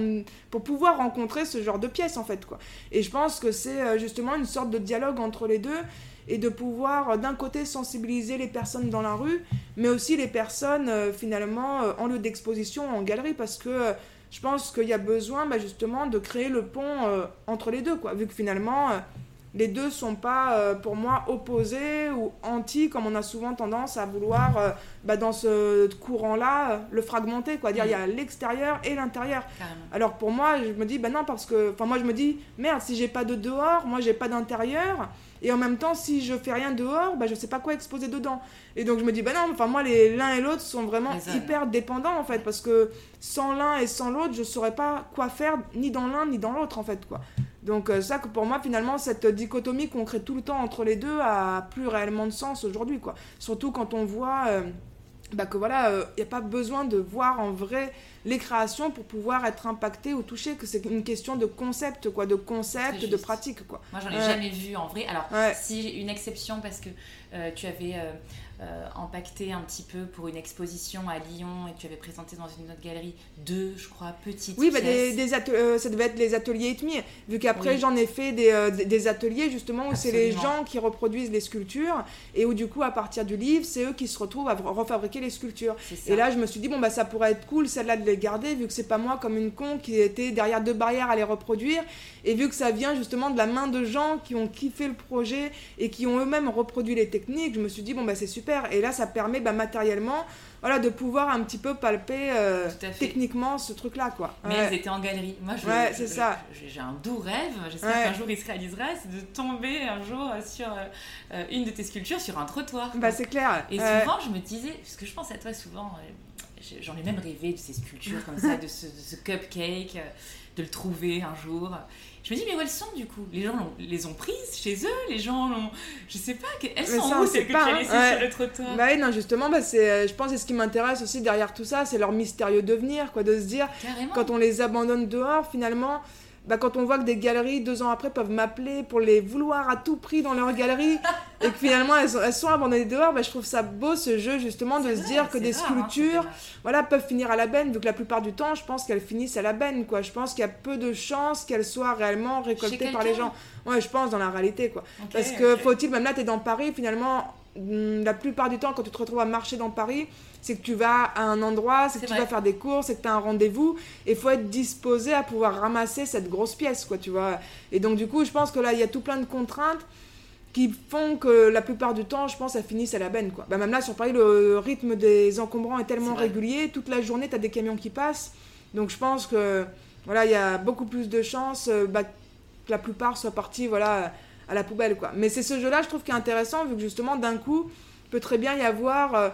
pour pouvoir rencontrer ce genre de pièces en fait quoi. Et je pense que c'est euh, justement une sorte de dialogue entre les deux et de pouvoir euh, d'un côté sensibiliser les personnes dans la rue mais aussi les personnes euh, finalement en lieu d'exposition en galerie parce que je pense qu'il y a besoin bah, justement de créer le pont euh, entre les deux, quoi, vu que finalement, euh, les deux sont pas, euh, pour moi, opposés ou anti, comme on a souvent tendance à vouloir, bah, dans ce courant-là, le fragmenter, quoi. Dire, il y a l'extérieur et l'intérieur. Alors pour moi, je me dis, bah non, parce que, enfin, moi, je me dis, merde, si j'ai pas de dehors, moi, j'ai pas d'intérieur. Et en même temps, si je fais rien dehors, bah, je sais pas quoi exposer dedans. Et donc je me dis, bah non, enfin moi, l'un et l'autre sont vraiment hyper dépendants en fait, parce que sans l'un et sans l'autre, je saurais pas quoi faire ni dans l'un ni dans l'autre en fait, quoi. Donc euh, ça que pour moi, finalement, cette dichotomie qu'on crée tout le temps entre les deux a plus réellement de sens aujourd'hui, quoi. Surtout quand on voit... Euh, bah que voilà, il euh, n'y a pas besoin de voir en vrai les créations pour pouvoir être impacté ou touché, que c'est une question de concept, quoi, de concept, de pratique, quoi. Moi, j'en ai jamais vu en vrai. Alors, si une exception parce que euh, tu avais euh, impacté un petit peu pour une exposition à Lyon et tu avais présenté dans une autre galerie deux, je crois, petites Oui, bah des, des euh, ça devait être les ateliers Itmi, vu qu'après j'en ai fait des, euh, des, ateliers justement où c'est les gens qui reproduisent les sculptures et où du coup à partir du livre, c'est eux qui se retrouvent à refabriquer les sculptures. Et là je me suis dit, bon bah ça pourrait être cool celle-là de les garder vu que c'est pas moi comme une con qui était derrière deux barrières à les reproduire. Et vu que ça vient justement de la main de gens qui ont kiffé le projet et qui ont eux-mêmes reproduit les techniques, je me suis dit, bon bah c'est super. Et là ça permet bah, matériellement voilà, de pouvoir un petit peu palper euh, techniquement ce truc-là. quoi. Mais elles étaient en galerie. Moi, c'est ça. J'ai un doux rêve, j'espère qu'un jour il se réalisera, c'est de tomber un jour sur euh, une de tes sculptures sur un trottoir. Bah, c'est clair. Et souvent, je me disais, parce que je pense à toi souvent, euh, j'en ai même rêvé de ces sculptures comme ça, de ce, de ce cupcake, de le trouver un jour. Je me dis, mais où elles sont du coup? Les gens les ont prises chez eux? Les gens l'ont. Je sais pas, elles sont où celles que tu as laissées sur le trottoir? Bah oui, non, justement, bah, c'est, euh, je pense que ce qui m'intéresse aussi derrière tout ça, c'est leur mystérieux devenir, quoi, de se dire, quand on les abandonne dehors, finalement, bah, quand on voit que des galeries, deux ans après, peuvent m'appeler pour les vouloir à tout prix dans leur galerie, [LAUGHS] et que finalement elles, elles sont abandonnées dehors, bah, je trouve ça beau ce jeu justement de se dire que des hein, sculptures voilà, peuvent finir à la benne, vu que la plupart du temps, je pense qu'elles finissent à la benne. Quoi. Je pense qu'il y a peu de chances qu'elles soient réellement récoltées par les gens. Ouais, je pense dans la réalité. quoi. Parce que faut-il, même là, tu es dans Paris, finalement, mm, la plupart du temps, quand tu te retrouves à marcher dans Paris, c'est que tu vas à un endroit, c'est que tu vas faire des courses, c'est que tu as un rendez-vous, et il faut être disposé à pouvoir ramasser cette grosse pièce, quoi, tu vois. Et donc, du coup, je pense que là, il y a tout plein de contraintes qui font que la plupart du temps, je pense, ça finisse à la benne, quoi. Bah, même là, sur Paris, le rythme des encombrants est tellement régulier, toute la journée, tu as des camions qui passent, donc je pense que, voilà, il y a beaucoup plus de chances euh, bah, que la plupart soient partis, voilà, à la poubelle, quoi. Mais c'est ce jeu-là, je trouve, qui est intéressant, vu que justement, d'un coup, peut très bien y avoir... Euh,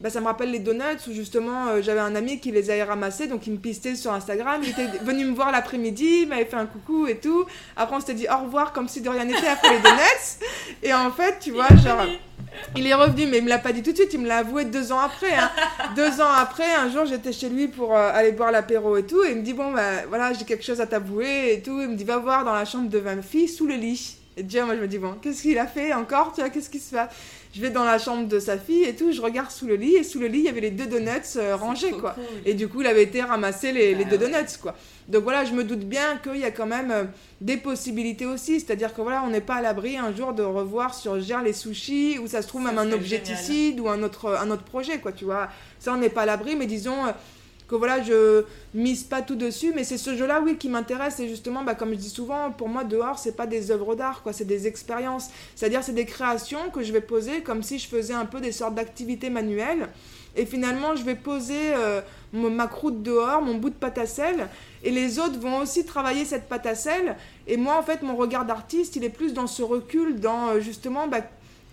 bah, ça me rappelle les donuts où justement euh, j'avais un ami qui les avait ramassés, donc il me pistait sur Instagram. Il était venu me voir l'après-midi, il m'avait fait un coucou et tout. Après, on s'était dit au revoir comme si de rien n'était après les donuts. Et en fait, tu vois, genre. Il est revenu, mais il me l'a pas dit tout de suite, il me l'a avoué deux ans après. Hein. deux ans après, un jour, j'étais chez lui pour euh, aller boire l'apéro et tout, et il me dit, bon, bah voilà, j'ai quelque chose à t'avouer et tout. Il me dit, va voir dans la chambre de 20 filles, sous le lit. Et déjà, moi, je me dis, bon, qu'est-ce qu'il a fait encore, tu vois, qu'est-ce qui se passe? Je vais dans la chambre de sa fille et tout, je regarde sous le lit et sous le lit il y avait les deux donuts euh, rangés quoi. Et du coup il avait été ramasser les, les ah deux donuts quoi. Donc voilà, je me doute bien qu'il y a quand même euh, des possibilités aussi, c'est-à-dire que voilà, on n'est pas à l'abri un jour de revoir sur Gère les sushis ou ça se trouve même un objecticide ou un autre un autre projet quoi, tu vois. Ça on n'est pas à l'abri, mais disons euh, que voilà, je mise pas tout dessus, mais c'est ce jeu-là, oui, qui m'intéresse. Et justement, bah, comme je dis souvent, pour moi, dehors, c'est pas des œuvres d'art, quoi, c'est des expériences. C'est-à-dire, c'est des créations que je vais poser comme si je faisais un peu des sortes d'activités manuelles. Et finalement, je vais poser euh, ma croûte dehors, mon bout de pâte à sel, et les autres vont aussi travailler cette pâte à sel. Et moi, en fait, mon regard d'artiste, il est plus dans ce recul, dans euh, justement, bah,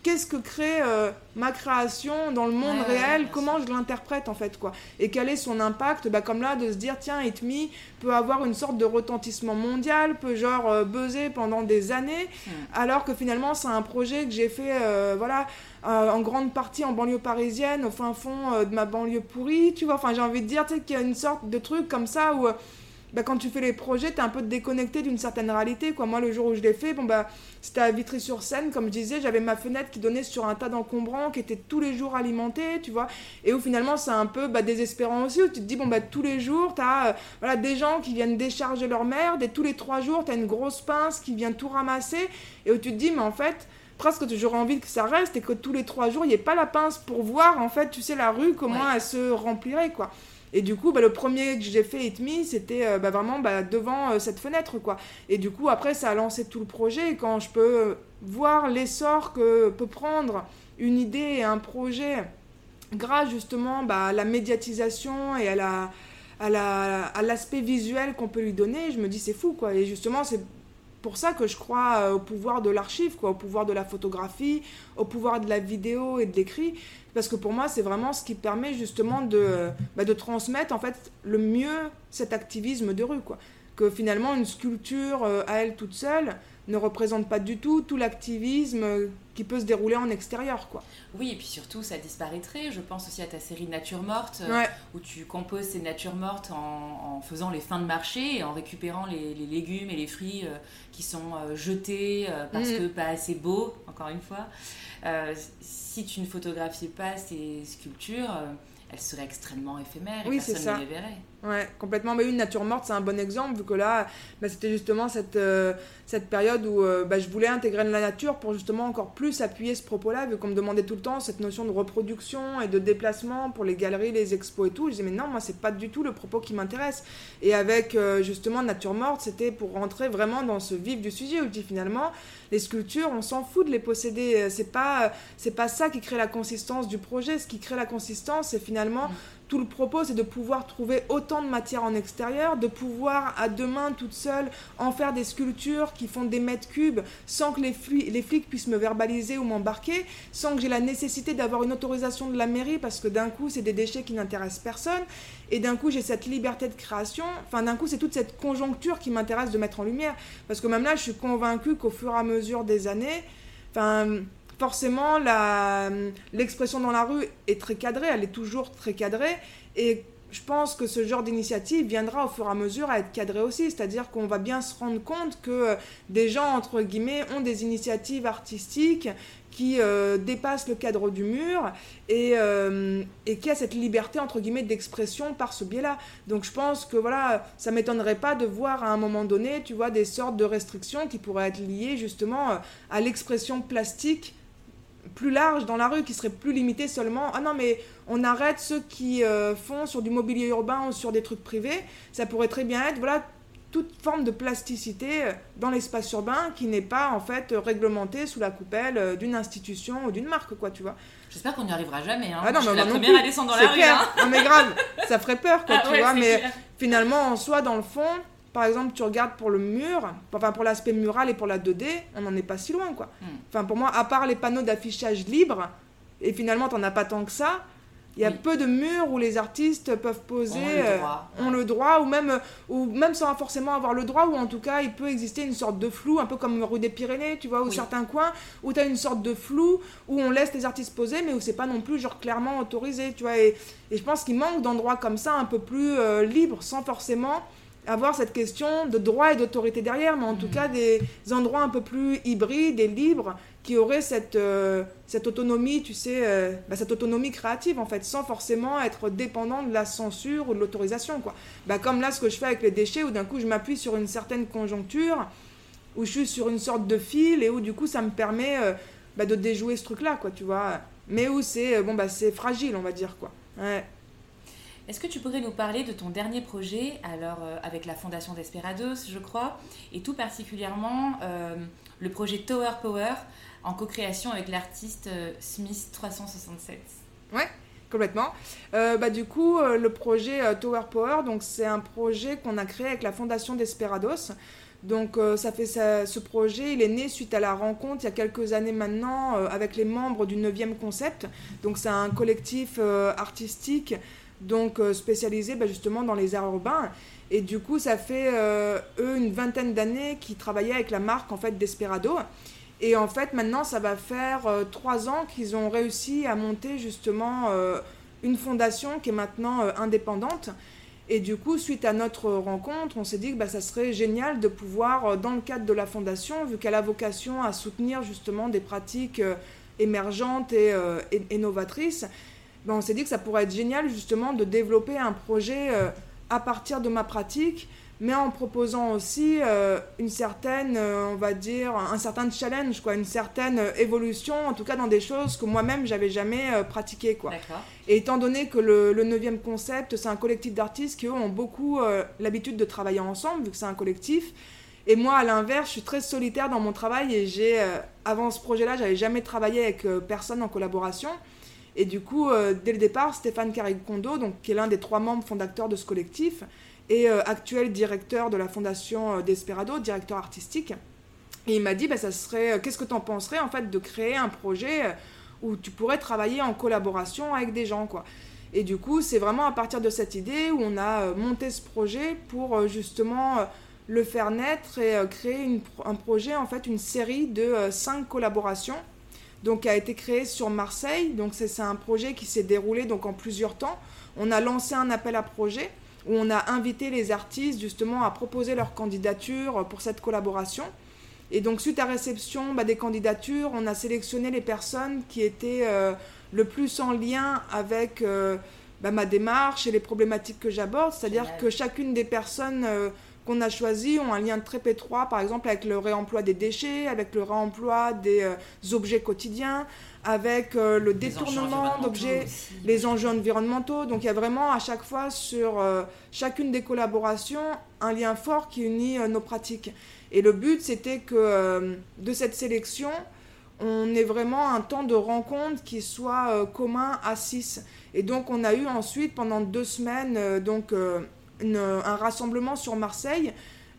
qu'est-ce que crée euh, ma création dans le monde réel, comment je l'interprète en fait quoi, et quel est son impact, bah, comme là de se dire tiens It peut avoir une sorte de retentissement mondial, peut genre euh, buzzer pendant des années, alors que finalement c'est un projet que j'ai fait euh, voilà en grande partie en banlieue parisienne, au fin fond de ma banlieue pourrie, tu vois, enfin j'ai envie de dire qu'il y a une sorte de truc comme ça où bah, quand tu fais les projets, tu es un peu déconnecté d'une certaine réalité. Quoi. Moi, le jour où je l'ai fait, bon, bah, c'était à Vitry-sur-Seine, comme je disais, j'avais ma fenêtre qui donnait sur un tas d'encombrants qui était tous les jours alimenté, tu vois. Et où finalement, c'est un peu bah, désespérant aussi, où tu te dis, bon, bah, tous les jours, tu as euh, voilà, des gens qui viennent décharger leur merde, et tous les trois jours, tu as une grosse pince qui vient tout ramasser, et où tu te dis, mais en fait, presque j'aurais envie que ça reste et que tous les trois jours, il n'y ait pas la pince pour voir, en fait, tu sais, la rue, comment elle se remplirait, quoi. Et du coup, bah, le premier que j'ai fait, It Me, c'était euh, bah, vraiment bah, devant euh, cette fenêtre, quoi. Et du coup, après, ça a lancé tout le projet. Et quand je peux euh, voir l'essor que peut prendre une idée et un projet grâce justement à la médiatisation et à la à l'aspect visuel qu'on peut lui donner, je me dis c'est fou, quoi. Et justement, c'est pour ça que je crois au pouvoir de l'archive, quoi, au pouvoir de la photographie, au pouvoir de la vidéo et de l'écrit, parce que pour moi, c'est vraiment ce qui permet justement de, bah, de transmettre en fait le mieux cet activisme de rue. Quoi. Que finalement, une sculpture euh, à elle toute seule, ne représente pas du tout tout l'activisme qui peut se dérouler en extérieur, quoi. Oui, et puis surtout, ça disparaîtrait. Je pense aussi à ta série Nature morte, où tu composes ces natures mortes en, faisant les fins de marché et en récupérant les, légumes et les fruits qui sont jetés parce mm. que pas assez beaux, encore une fois. si tu ne photographiais pas ces sculptures, elles seraient extrêmement éphémères et oui, personne ne les verrait. Ouais, complètement. Mais une nature morte, c'est un bon exemple, vu que là, bah, c'était justement cette, euh, cette période où euh, bah, je voulais intégrer la nature pour justement encore plus appuyer ce propos-là, vu qu'on me demandait tout le temps cette notion de reproduction et de déplacement pour les galeries, les expos et tout. Je disais, mais non, moi, c'est pas du tout le propos qui m'intéresse. Et avec euh, justement nature morte, c'était pour rentrer vraiment dans ce vif du sujet, où je dis finalement, les sculptures, on s'en fout de les posséder. C'est pas, c'est pas ça qui crée la consistance du projet. Ce qui crée la consistance, c'est finalement. Tout le propos, c'est de pouvoir trouver autant de matière en extérieur, de pouvoir à deux mains toute seule en faire des sculptures qui font des mètres cubes sans que les, les flics puissent me verbaliser ou m'embarquer, sans que j'ai la nécessité d'avoir une autorisation de la mairie parce que d'un coup c'est des déchets qui n'intéressent personne et d'un coup j'ai cette liberté de création. Enfin d'un coup c'est toute cette conjoncture qui m'intéresse de mettre en lumière parce que même là je suis convaincue qu'au fur et à mesure des années, enfin forcément, l'expression dans la rue est très cadrée, elle est toujours très cadrée. Et je pense que ce genre d'initiative viendra au fur et à mesure à être cadré aussi. C'est-à-dire qu'on va bien se rendre compte que des gens, entre guillemets, ont des initiatives artistiques qui euh, dépassent le cadre du mur et, euh, et qui a cette liberté, entre guillemets, d'expression par ce biais-là. Donc je pense que voilà, ça m'étonnerait pas de voir à un moment donné, tu vois, des sortes de restrictions qui pourraient être liées justement à l'expression plastique plus large dans la rue, qui serait plus limité seulement. Ah non, mais on arrête ceux qui euh, font sur du mobilier urbain ou sur des trucs privés. Ça pourrait très bien être, voilà, toute forme de plasticité euh, dans l'espace urbain qui n'est pas en fait réglementée sous la coupelle euh, d'une institution ou d'une marque, quoi, tu vois. J'espère qu'on n'y arrivera jamais. Hein. Ah non, mais la première à descendre dans la rue. Hein. Non, mais grave, ça ferait peur, quoi, [LAUGHS] ah tu vois. Mais finalement, en soi, dans le fond, par exemple, tu regardes pour le mur, enfin pour l'aspect mural et pour la 2D, on n'en est pas si loin, quoi. Hmm. Enfin, pour moi, à part les panneaux d'affichage libre, et finalement, t'en as pas tant que ça, il y a peu de murs où les artistes peuvent poser, ont le droit, euh, ou, même, ou même sans forcément avoir le droit, ou en tout cas, il peut exister une sorte de flou, un peu comme rue des Pyrénées, tu vois, ou certains coins, où tu as une sorte de flou, où on laisse les artistes poser, mais où c'est pas non plus genre clairement autorisé, tu vois. Et, et je pense qu'il manque d'endroits comme ça, un peu plus euh, libres, sans forcément avoir cette question de droit et d'autorité derrière, mais en tout mm. cas des endroits un peu plus hybrides et libres qui auraient cette, euh, cette autonomie, tu sais, euh, bah, cette autonomie créative en fait, sans forcément être dépendant de la censure ou de l'autorisation. quoi. Bah, comme là, ce que je fais avec les déchets, où d'un coup je m'appuie sur une certaine conjoncture, où je suis sur une sorte de fil et où du coup ça me permet euh, bah, de déjouer ce truc-là, quoi, tu vois. Mais où c'est bon, bah, fragile, on va dire, quoi. Ouais. Est-ce que tu pourrais nous parler de ton dernier projet, alors euh, avec la Fondation Desperados, je crois, et tout particulièrement euh, le projet Tower Power en co-création avec l'artiste euh, Smith 367 Ouais, complètement. bah, du coup, le projet Tower Power, donc c'est un projet qu'on a créé avec la Fondation Desperados. Donc ça fait ce projet, il est né suite à la rencontre il y a quelques années maintenant avec les membres du 9e concept. Donc c'est un collectif artistique donc euh, spécialisés bah, justement dans les arts urbains. Et du coup, ça fait euh, eux une vingtaine d'années qu'ils travaillaient avec la marque en fait Desperado. Et en fait, maintenant, ça va faire euh, trois ans qu'ils ont réussi à monter justement une fondation qui est maintenant indépendante. Et du coup, suite à notre rencontre, on s'est dit que bah, ça serait génial de pouvoir, dans le cadre de la fondation, vu qu'elle a vocation à soutenir justement des pratiques émergentes et, et, novatrices, ben, on s'est dit que ça pourrait être génial justement de développer un projet euh, à partir de ma pratique, mais en proposant aussi euh, une certaine, euh, on va dire, un certain challenge, quoi, une certaine évolution, en tout cas dans des choses que moi-même j'avais jamais pratiquées. Quoi. Et étant donné que le, le 9 concept, c'est un collectif d'artistes qui eux ont beaucoup l'habitude de travailler ensemble, vu que c'est un collectif. Et moi, à l'inverse, je suis très solitaire dans mon travail et j'ai, avant ce projet-là, j'avais jamais travaillé avec personne en collaboration. Et du coup, euh, dès le départ, Stéphane Carricondo, donc, qui est l'un des trois membres fondateurs de ce collectif, et euh, actuel directeur de la fondation euh, Desperado, directeur artistique. Et il m'a dit, bah, ça serait, qu'est-ce que tu en penserais en fait de créer un projet où tu pourrais travailler en collaboration avec des gens, quoi. Et du coup, c'est vraiment à partir de cette idée où on a monté ce projet pour justement le faire naître et créer un projet, en fait, une série de cinq collaborations donc, qui a été créé sur Marseille. Donc, c'est un projet qui s'est déroulé donc, en plusieurs temps. On a lancé un appel à projet où on a invité les artistes justement à proposer leur candidature pour cette collaboration. Et donc, suite à réception bah, des candidatures, on a sélectionné les personnes qui étaient euh, le plus en lien avec euh, bah, ma démarche et les problématiques que j'aborde. C'est-à-dire que chacune des personnes euh, qu'on a choisies ont un lien très étroit, par exemple, avec le réemploi des déchets, avec le réemploi des objets quotidiens, avec le détournement d'objets, les enjeux environnementaux. Donc, il y a vraiment à chaque fois sur chacune des collaborations un lien fort qui unit nos pratiques. Et le but, c'était que euh, de cette sélection, on ait vraiment un temps de rencontre qui soit euh, commun à 6. Et donc, on a eu ensuite, pendant deux semaines, euh, un rassemblement sur Marseille.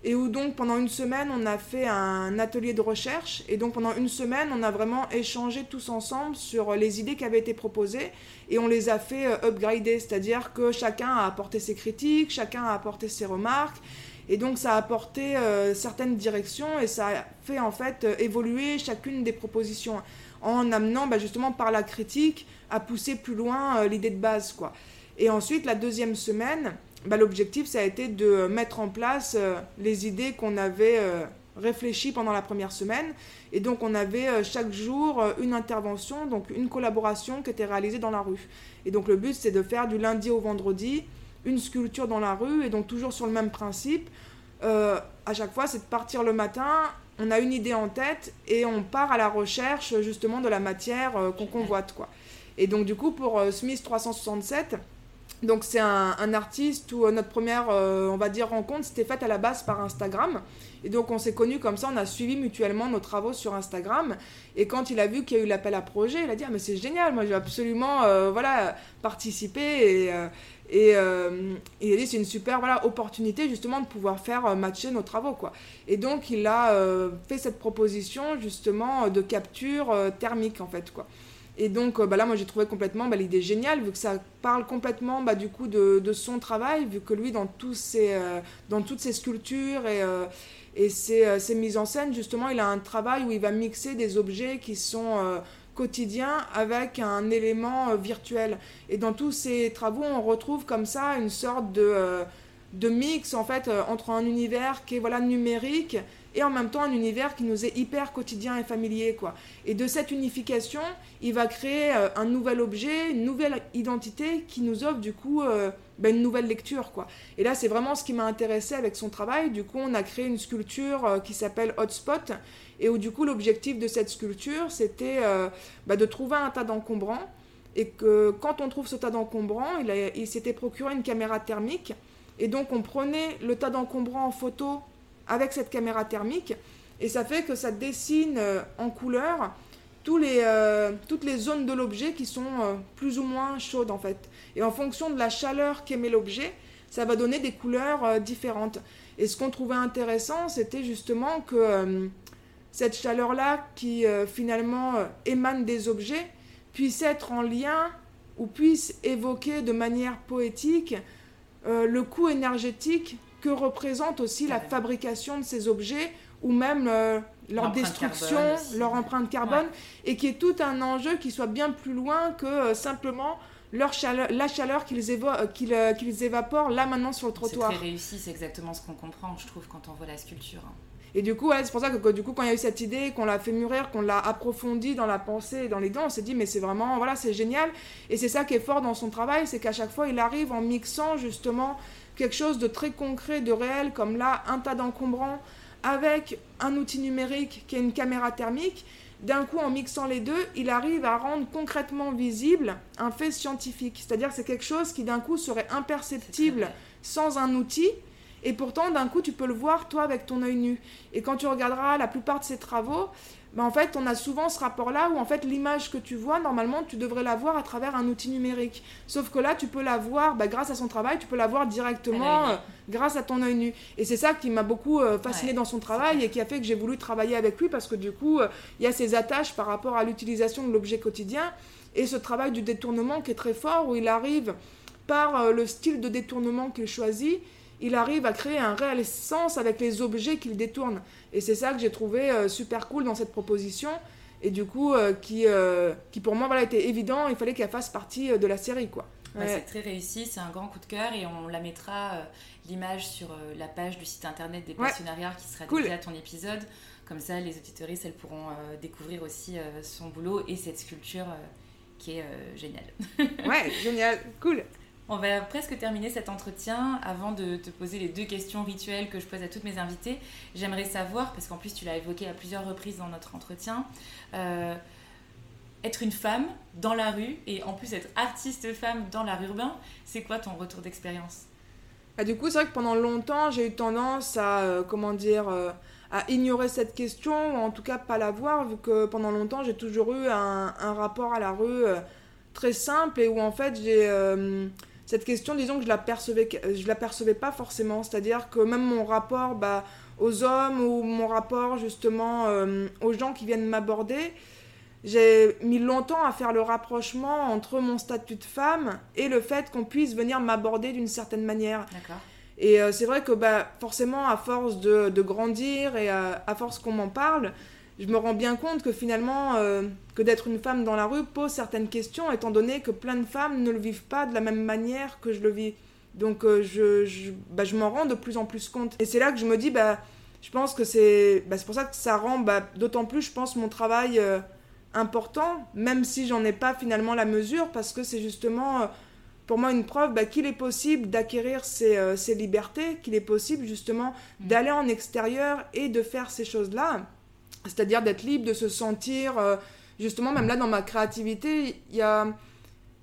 Et où donc pendant une semaine on a fait un atelier de recherche et donc pendant une semaine on a vraiment échangé tous ensemble sur les idées qui avaient été proposées et on les a fait upgrader, c'est-à-dire que chacun a apporté ses critiques, chacun a apporté ses remarques et donc ça a apporté euh, certaines directions et ça a fait en fait euh, évoluer chacune des propositions en amenant bah, justement par la critique à pousser plus loin euh, l'idée de base. quoi. Et ensuite, la deuxième semaine, bah, l'objectif ça a été de mettre en place les idées qu'on avait réfléchies pendant la première semaine. Et donc on avait chaque jour une intervention, donc une collaboration qui était réalisée dans la rue. Et donc le but c'est de faire du lundi au vendredi une sculpture dans la rue, et donc toujours sur le même principe. Euh, à chaque fois, c'est de partir le matin, on a une idée en tête, et on part à la recherche justement de la matière euh, qu'on convoite. Quoi. Et donc du coup, pour euh, Smith 367, donc c'est un, artiste où notre première, on va dire, rencontre, c'était faite à la base par Instagram. Et donc on s'est connus comme ça, on a suivi mutuellement nos travaux sur Instagram. Et quand il a vu qu'il y a eu l'appel à projet, il a dit ah, mais c'est génial, moi je vais absolument voilà participer et, euh, il a dit c'est une super voilà, opportunité justement de pouvoir faire euh, matcher nos travaux. Quoi. Et donc il a euh, fait cette proposition justement de capture thermique en fait. Quoi. Et donc bah là moi j'ai trouvé complètement bah, l'idée géniale vu que ça parle complètement bah, du coup de, son travail, vu que lui dans, ses, dans toutes ses sculptures et, et ses, ses, mises en scène justement il a un travail où il va mixer des objets qui sont quotidien avec un élément euh, virtuel. Et dans tous ces travaux, on retrouve comme ça une sorte de, euh, de mix en fait euh, entre un univers qui est voilà numérique et en même temps un univers qui nous est hyper quotidien et familier quoi. Et de cette unification, il va créer un nouvel objet, une nouvelle identité qui nous offre du coup ben, une nouvelle lecture quoi. Et là c'est vraiment ce qui m'a intéressé avec son travail. Du coup on a créé une sculpture qui s'appelle Hotspot et où du coup l'objectif de cette sculpture c'était euh, bah, de trouver un tas d'encombrants et que quand on trouve ce tas d'encombrants, il s'était procuré une caméra thermique et donc on prenait le tas d'encombrants en photo avec cette caméra thermique et ça fait que ça dessine euh, en couleur les, euh, toutes les zones de l'objet qui sont plus ou moins chaudes en fait. Et en fonction de la chaleur qu'émet l'objet, ça va donner des couleurs différentes. Et ce qu'on trouvait intéressant, c'était justement que cette chaleur-là qui euh, finalement euh, émane des objets puisse être en lien ou puisse évoquer de manière poétique euh, le coût énergétique que représente aussi la fabrication de ces objets ou même leur destruction, leur empreinte carbone, et qui est tout un enjeu qui soit bien plus loin que simplement leur chaleur, la chaleur qu'ils qu'ils évaporent là maintenant sur le trottoir. C'est très réussi, c'est exactement ce qu'on comprend, je trouve, quand on voit la sculpture. Hein. Et du coup, c'est pour ça que, du coup, quand il y a eu cette idée, qu'on l'a fait mûrir, qu'on l'a approfondie dans la pensée et dans les dents, on s'est dit, mais c'est vraiment, voilà, c'est génial. Et c'est ça qui est fort dans son travail, c'est qu'à chaque fois, il arrive en mixant justement quelque chose de très concret, de réel, comme là, un tas d'encombrants, avec un outil numérique qui est une caméra thermique. D'un coup, en mixant les deux, il arrive à rendre concrètement visible un fait scientifique. C'est-à-dire que c'est quelque chose qui d'un coup serait imperceptible sans un outil et pourtant, d'un coup, tu peux le voir, toi, avec ton œil nu. Et quand tu regarderas la plupart de ses travaux, ben, en fait, on a souvent ce rapport-là où, en fait, l'image que tu vois, normalement, tu devrais la voir à travers un outil numérique. Sauf que là, tu peux la voir, ben, grâce à son travail, tu peux la voir directement euh, grâce à ton œil nu. Et c'est ça qui m'a beaucoup euh, fasciné dans son travail et qui a fait que j'ai voulu travailler avec lui parce que, du coup, euh, il y a ces attaches par rapport à l'utilisation de l'objet quotidien et ce travail du détournement qui est très fort où il arrive par le style de détournement qu'il choisit il arrive à créer un réel sens avec les objets qu'il détourne. Et c'est ça que j'ai trouvé euh, super cool dans cette proposition. Et du coup, euh, qui, euh, qui pour moi voilà, était évident, il fallait qu'elle fasse partie de la série. quoi. C'est très réussi, c'est un grand coup de cœur et on la mettra l'image sur la page du site internet des passionnariats qui sera dédiée à ton épisode. Comme ça, les auditoristes, elles pourront découvrir aussi son boulot et cette sculpture qui est géniale. ouais, [LAUGHS] génial, cool. On va presque terminer cet entretien. Avant de te poser les deux questions rituelles que je pose à toutes mes invités, j'aimerais savoir, parce qu'en plus tu l'as évoqué à plusieurs reprises dans notre entretien, euh, être une femme dans la rue et en plus être artiste femme dans l'art urbain, c'est quoi ton retour d'expérience? Ah, Du coup, c'est vrai que pendant longtemps, j'ai eu tendance à, euh, comment dire, euh, à ignorer cette question, ou en tout cas pas la voir, vu que pendant longtemps, j'ai toujours eu un, rapport à la rue très simple et où en fait j'ai cette question, disons que je la percevais, je la percevais pas forcément. C'est-à-dire que même mon rapport bah, aux hommes ou mon rapport justement euh, aux gens qui viennent m'aborder, j'ai mis longtemps à faire le rapprochement entre mon statut de femme et le fait qu'on puisse venir m'aborder d'une certaine manière. Et euh, c'est vrai que bah, forcément, à force de, grandir et à force qu'on m'en parle, je me rends bien compte que finalement, euh, que d'être une femme dans la rue pose certaines questions, étant donné que plein de femmes ne le vivent pas de la même manière que je le vis. Donc euh, je, je, bah, je m'en rends de plus en plus compte. Et c'est là que je me dis, bah, je pense que c'est bah, pour ça que ça rend bah, d'autant plus, je pense, mon travail euh, important, même si j'en ai pas finalement la mesure, parce que c'est justement pour moi une preuve bah, qu'il est possible d'acquérir ces, ces libertés, qu'il est possible justement mmh. d'aller en extérieur et de faire ces choses-là. C'est-à-dire d'être libre, de se sentir. Euh, justement, même là, dans ma créativité, il y a,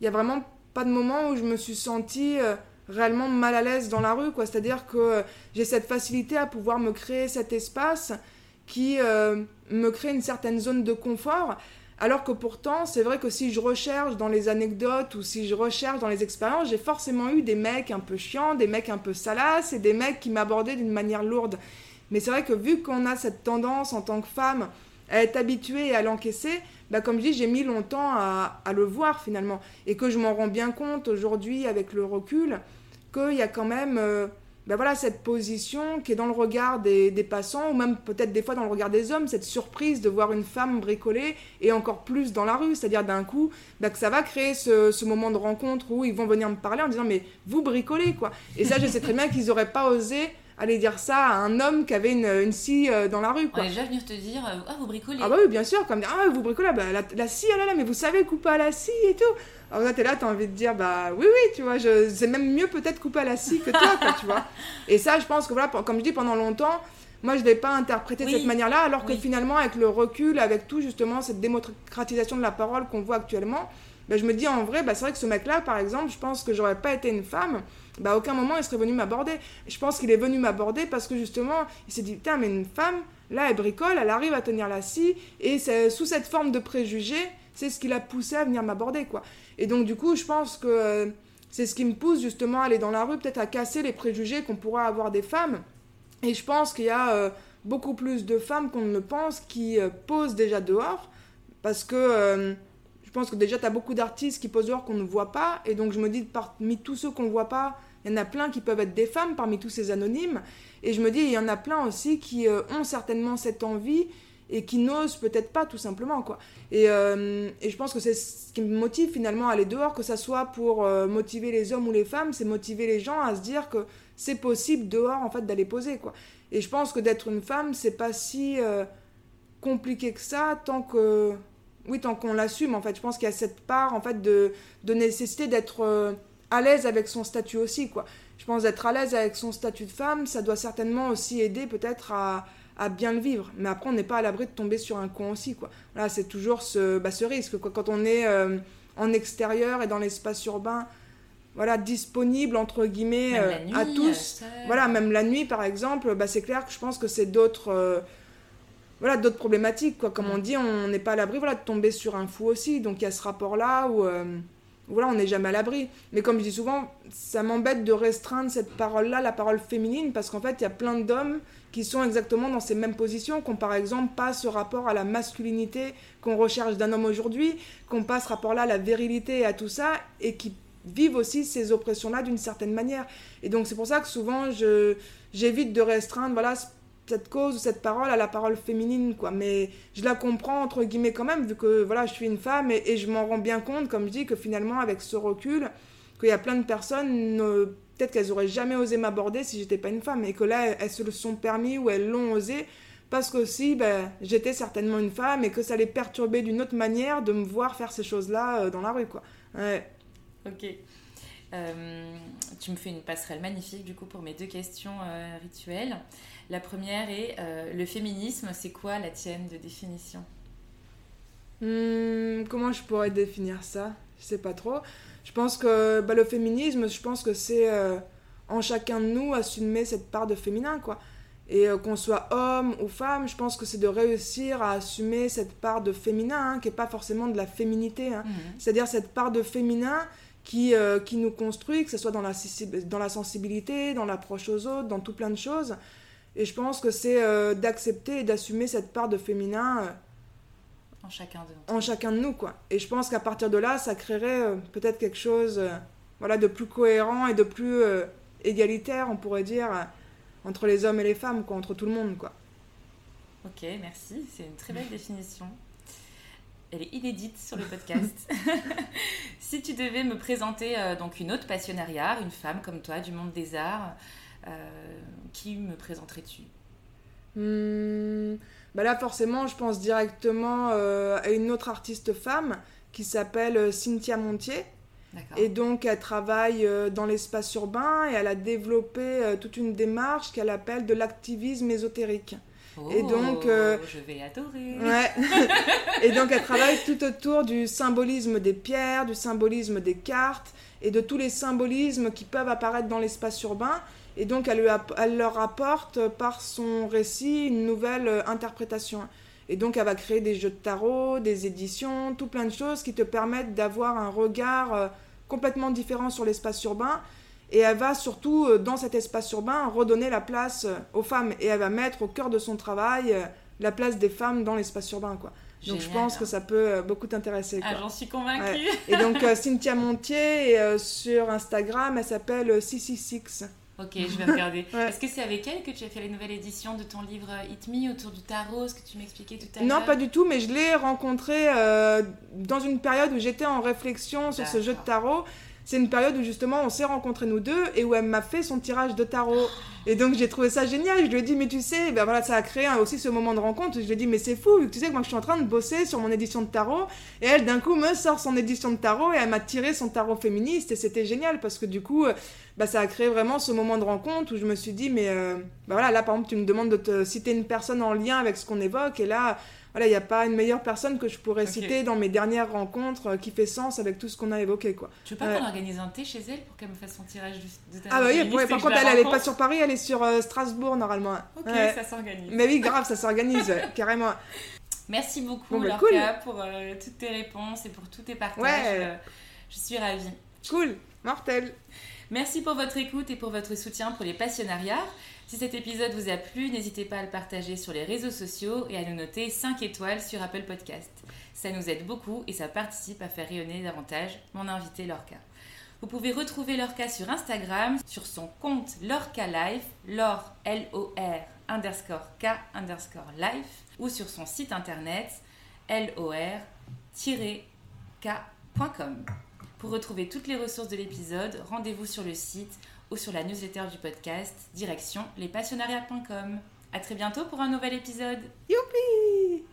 vraiment pas de moment où je me suis sentie euh, réellement mal à l'aise dans la rue. quoi. C'est-à-dire que euh, j'ai cette facilité à pouvoir me créer cet espace qui me crée une certaine zone de confort. Alors que pourtant, c'est vrai que si je recherche dans les anecdotes ou si je recherche dans les expériences, j'ai forcément eu des mecs un peu chiants, des mecs un peu salaces et des mecs qui m'abordaient d'une manière lourde. Mais c'est vrai que vu qu'on a cette tendance en tant que femme à être habituée et à l'encaisser, bah comme je dis, j'ai mis longtemps à, le voir finalement. Et que je m'en rends bien compte aujourd'hui avec le recul, qu'il y a quand même euh, bah voilà, cette position qui est dans le regard des, passants, ou même peut-être des fois dans le regard des hommes, cette surprise de voir une femme bricoler, et encore plus dans la rue, c'est-à-dire d'un coup, bah, que ça va créer ce, ce, moment de rencontre où ils vont venir me parler en disant mais vous bricolez quoi. Et ça, je sais très bien qu'ils n'auraient pas osé aller dire ça à un homme qui avait une, une scie euh, dans la rue. Quoi. On est déjà venir te dire euh, Ah, vous bricolez. Ah, bah oui, bien sûr, comme dire Ah, vous bricolez, bah, la, scie, oh là là, mais vous savez couper à la scie et tout. Alors là, t'es là, t'as envie de dire Bah oui, oui, tu vois, je... c'est même mieux peut-être couper à la scie que toi, quoi, tu vois. [LAUGHS] Et ça, je pense que voilà, comme je dis, pendant longtemps, moi, je ne l'ai pas interprété de cette manière-là, alors que finalement, avec le recul, avec tout justement cette démocratisation de la parole qu'on voit actuellement, bah, je me dis en vrai, bah, c'est vrai que ce mec-là, par exemple, je pense que j'aurais pas été une femme bah, à aucun moment il serait venu m'aborder. Je pense qu'il est venu m'aborder parce que justement, il s'est dit, putain, mais une femme, là, elle bricole, elle arrive à tenir la scie, et sous cette forme de préjugé, c'est ce qui l'a poussé à venir m'aborder, quoi. Et donc, du coup, je pense que euh, c'est ce qui me pousse justement à aller dans la rue, peut-être à casser les préjugés qu'on pourrait avoir des femmes. Et je pense qu'il y a euh, beaucoup plus de femmes qu'on ne pense qui euh, posent déjà dehors, parce que je pense que déjà, tu as beaucoup d'artistes qui posent dehors qu'on ne voit pas, et donc je me dis, parmi tous ceux qu'on ne voit pas, il y en a plein qui peuvent être des femmes parmi tous ces anonymes. Et je me dis, il y en a plein aussi qui euh, ont certainement cette envie et qui n'osent peut-être pas tout simplement quoi. Et, euh, et je pense que c'est ce qui me motive finalement à aller dehors, que ça soit pour euh, motiver les hommes ou les femmes, c'est motiver les gens à se dire que c'est possible dehors en fait d'aller poser quoi. Et je pense que d'être une femme, c'est pas si compliqué que ça tant que oui tant qu'on l'assume en fait. Je pense qu'il y a cette part en fait de, de nécessité d'être à l'aise avec son statut aussi, quoi. Je pense d'être à l'aise avec son statut de femme, ça doit certainement aussi aider peut-être à, à, bien le vivre. Mais après, on n'est pas à l'abri de tomber sur un con aussi, quoi. Là, c'est toujours ce, bah, ce risque, quoi. Quand on est euh, en extérieur et dans l'espace urbain, voilà, disponible, entre guillemets, euh, à tous. Voilà, même la nuit, par exemple, bah, c'est clair que je pense que c'est d'autres... Euh, voilà d'autres problématiques quoi comme mm. on dit on n'est pas à l'abri voilà de tomber sur un fou aussi donc il y a ce rapport là où voilà, on n'est jamais à l'abri. Mais comme je dis souvent, ça m'embête de restreindre cette parole-là, la parole féminine, parce qu'en fait, il y a plein d'hommes qui sont exactement dans ces mêmes positions, qui n'ont par exemple pas ce rapport à la masculinité qu'on recherche d'un homme aujourd'hui, qui n'ont pas ce rapport-là à la virilité et à tout ça, et qui vivent aussi ces oppressions-là d'une certaine manière. Et donc c'est pour ça que souvent je, j'évite de restreindre voilà, cette cause ou cette parole à la parole féminine. quoi. Mais je la comprends entre guillemets quand même, vu que voilà, je suis une femme et, je m'en rends bien compte, comme je dis, que finalement avec ce recul, qu'il y a plein de personnes, peut-être qu'elles auraient jamais osé m'aborder si j'étais pas une femme, et que là elles se le sont permis ou elles l'ont osé parce qu'aussi ben, j'étais certainement une femme et que ça les perturbait d'une autre manière de me voir faire ces choses-là euh, dans la rue. quoi. Ok. Euh, tu me fais une passerelle magnifique du coup pour mes deux questions euh, rituelles. La première est le féminisme, c'est quoi la tienne de définition? Hmm, Comment je pourrais définir ça? Je sais pas trop. Je pense que bah, le féminisme, je pense que c'est en chacun de nous assumer cette part de féminin quoi. Et euh, qu'on soit homme ou femme, je pense que c'est de réussir à assumer cette part de féminin, hein, qui n'est pas forcément de la féminité. Hein. Mhm. C'est-à-dire cette part de féminin qui, euh, qui nous construit, que ce soit dans la, dans la sensibilité, dans l'approche aux autres, dans tout plein de choses. Et je pense que c'est euh, d'accepter et d'assumer cette part de féminin. en chacun de nous. En chacun de nous, quoi. Et je pense qu'à partir de là, ça créerait peut-être quelque chose voilà, de plus cohérent et de plus égalitaire, on pourrait dire entre les hommes et les femmes, quoi, entre tout le monde, quoi. Ok, merci, c'est une très belle définition. Elle est inédite sur le podcast. [LAUGHS] si tu devais me présenter euh, donc une autre passionnariat, une femme comme toi du monde des arts, euh, qui me présenterais-tu? Hmm, bah Là, forcément, je pense directement euh, à une autre artiste femme qui s'appelle Cynthia Montier, et donc, elle travaille euh, dans l'espace urbain et elle a développé euh, toute une démarche qu'elle appelle de l'activisme ésotérique. Oh, et donc, euh, je vais adorer. Ouais. [LAUGHS] [LAUGHS] et donc, elle travaille tout autour du symbolisme des pierres, du symbolisme des cartes et de tous les symbolismes qui peuvent apparaître dans l'espace urbain. Et donc, elle, lui elle leur apporte par son récit une nouvelle interprétation. Et donc, elle va créer des jeux de tarot, des éditions, tout plein de choses qui te permettent d'avoir un regard euh, complètement différent sur l'espace urbain. Et elle va surtout, euh, dans cet espace urbain, redonner la place euh, aux femmes. Et elle va mettre au cœur de son travail la place des femmes dans l'espace urbain, quoi. Donc je pense que ça peut beaucoup t'intéresser. Ah, j'en suis convaincue. Et donc [LAUGHS] Cynthia Montier, sur Instagram, elle s'appelle 666. Ok, je vais regarder. [LAUGHS] Est-ce que c'est avec elle que tu as fait la nouvelle édition de ton livre Hit Me autour du tarot, ce que tu m'expliquais tout à l'heure? Non, pas du tout, mais je l'ai rencontrée euh, dans une période où j'étais en réflexion sur ce jeu de tarot. C'est une période où justement on s'est rencontrés nous deux et où elle m'a fait son tirage de tarot. Et donc j'ai trouvé ça génial. Je lui ai dit, mais tu sais, ben voilà, ça a créé aussi ce moment de rencontre. Je lui ai dit, mais c'est fou, tu sais que moi je suis en train de bosser sur mon édition de tarot. Et elle, d'un coup, me sort son édition de tarot et elle m'a tiré son tarot féministe. Et c'était génial parce que du coup, bah, ça a créé vraiment ce moment de rencontre où je me suis dit, mais euh, bah, voilà, là par exemple, tu me demandes de te citer une personne en lien avec ce qu'on évoque. Et là, voilà, il n'y a pas une meilleure personne que je pourrais citer dans mes dernières rencontres euh, qui fait sens avec tout ce qu'on a évoqué. Quoi. Tu veux pas qu'on organise un thé chez elle pour qu'elle me fasse son tirage de ta Ah bah oui, par contre, elle, n'est pas sur Paris, elle est sur euh, Strasbourg normalement. Ok, ça s'organise. Mais oui, grave, ça s'organise, carrément. [LAUGHS] Merci beaucoup, bah, Lorca, pour euh, toutes tes réponses et pour tous tes partages. je suis ravie. Cool, mortel. Merci pour votre écoute et pour votre soutien pour les passionnariats. Si cet épisode vous a plu, n'hésitez pas à le partager sur les réseaux sociaux et à nous noter 5 étoiles sur Apple Podcast. Ça nous aide beaucoup et ça participe à faire rayonner davantage mon invité Lorca. Vous pouvez retrouver Lorca sur Instagram, sur son compte Lorca Life, Lor, L-O-R, underscore K, underscore Life, ou sur son site internet, lor-k.com. Pour retrouver toutes les ressources de l'épisode, rendez-vous sur le site ou sur la newsletter du podcast, direction lespassionnariats.com. À très bientôt pour un nouvel épisode. Youpi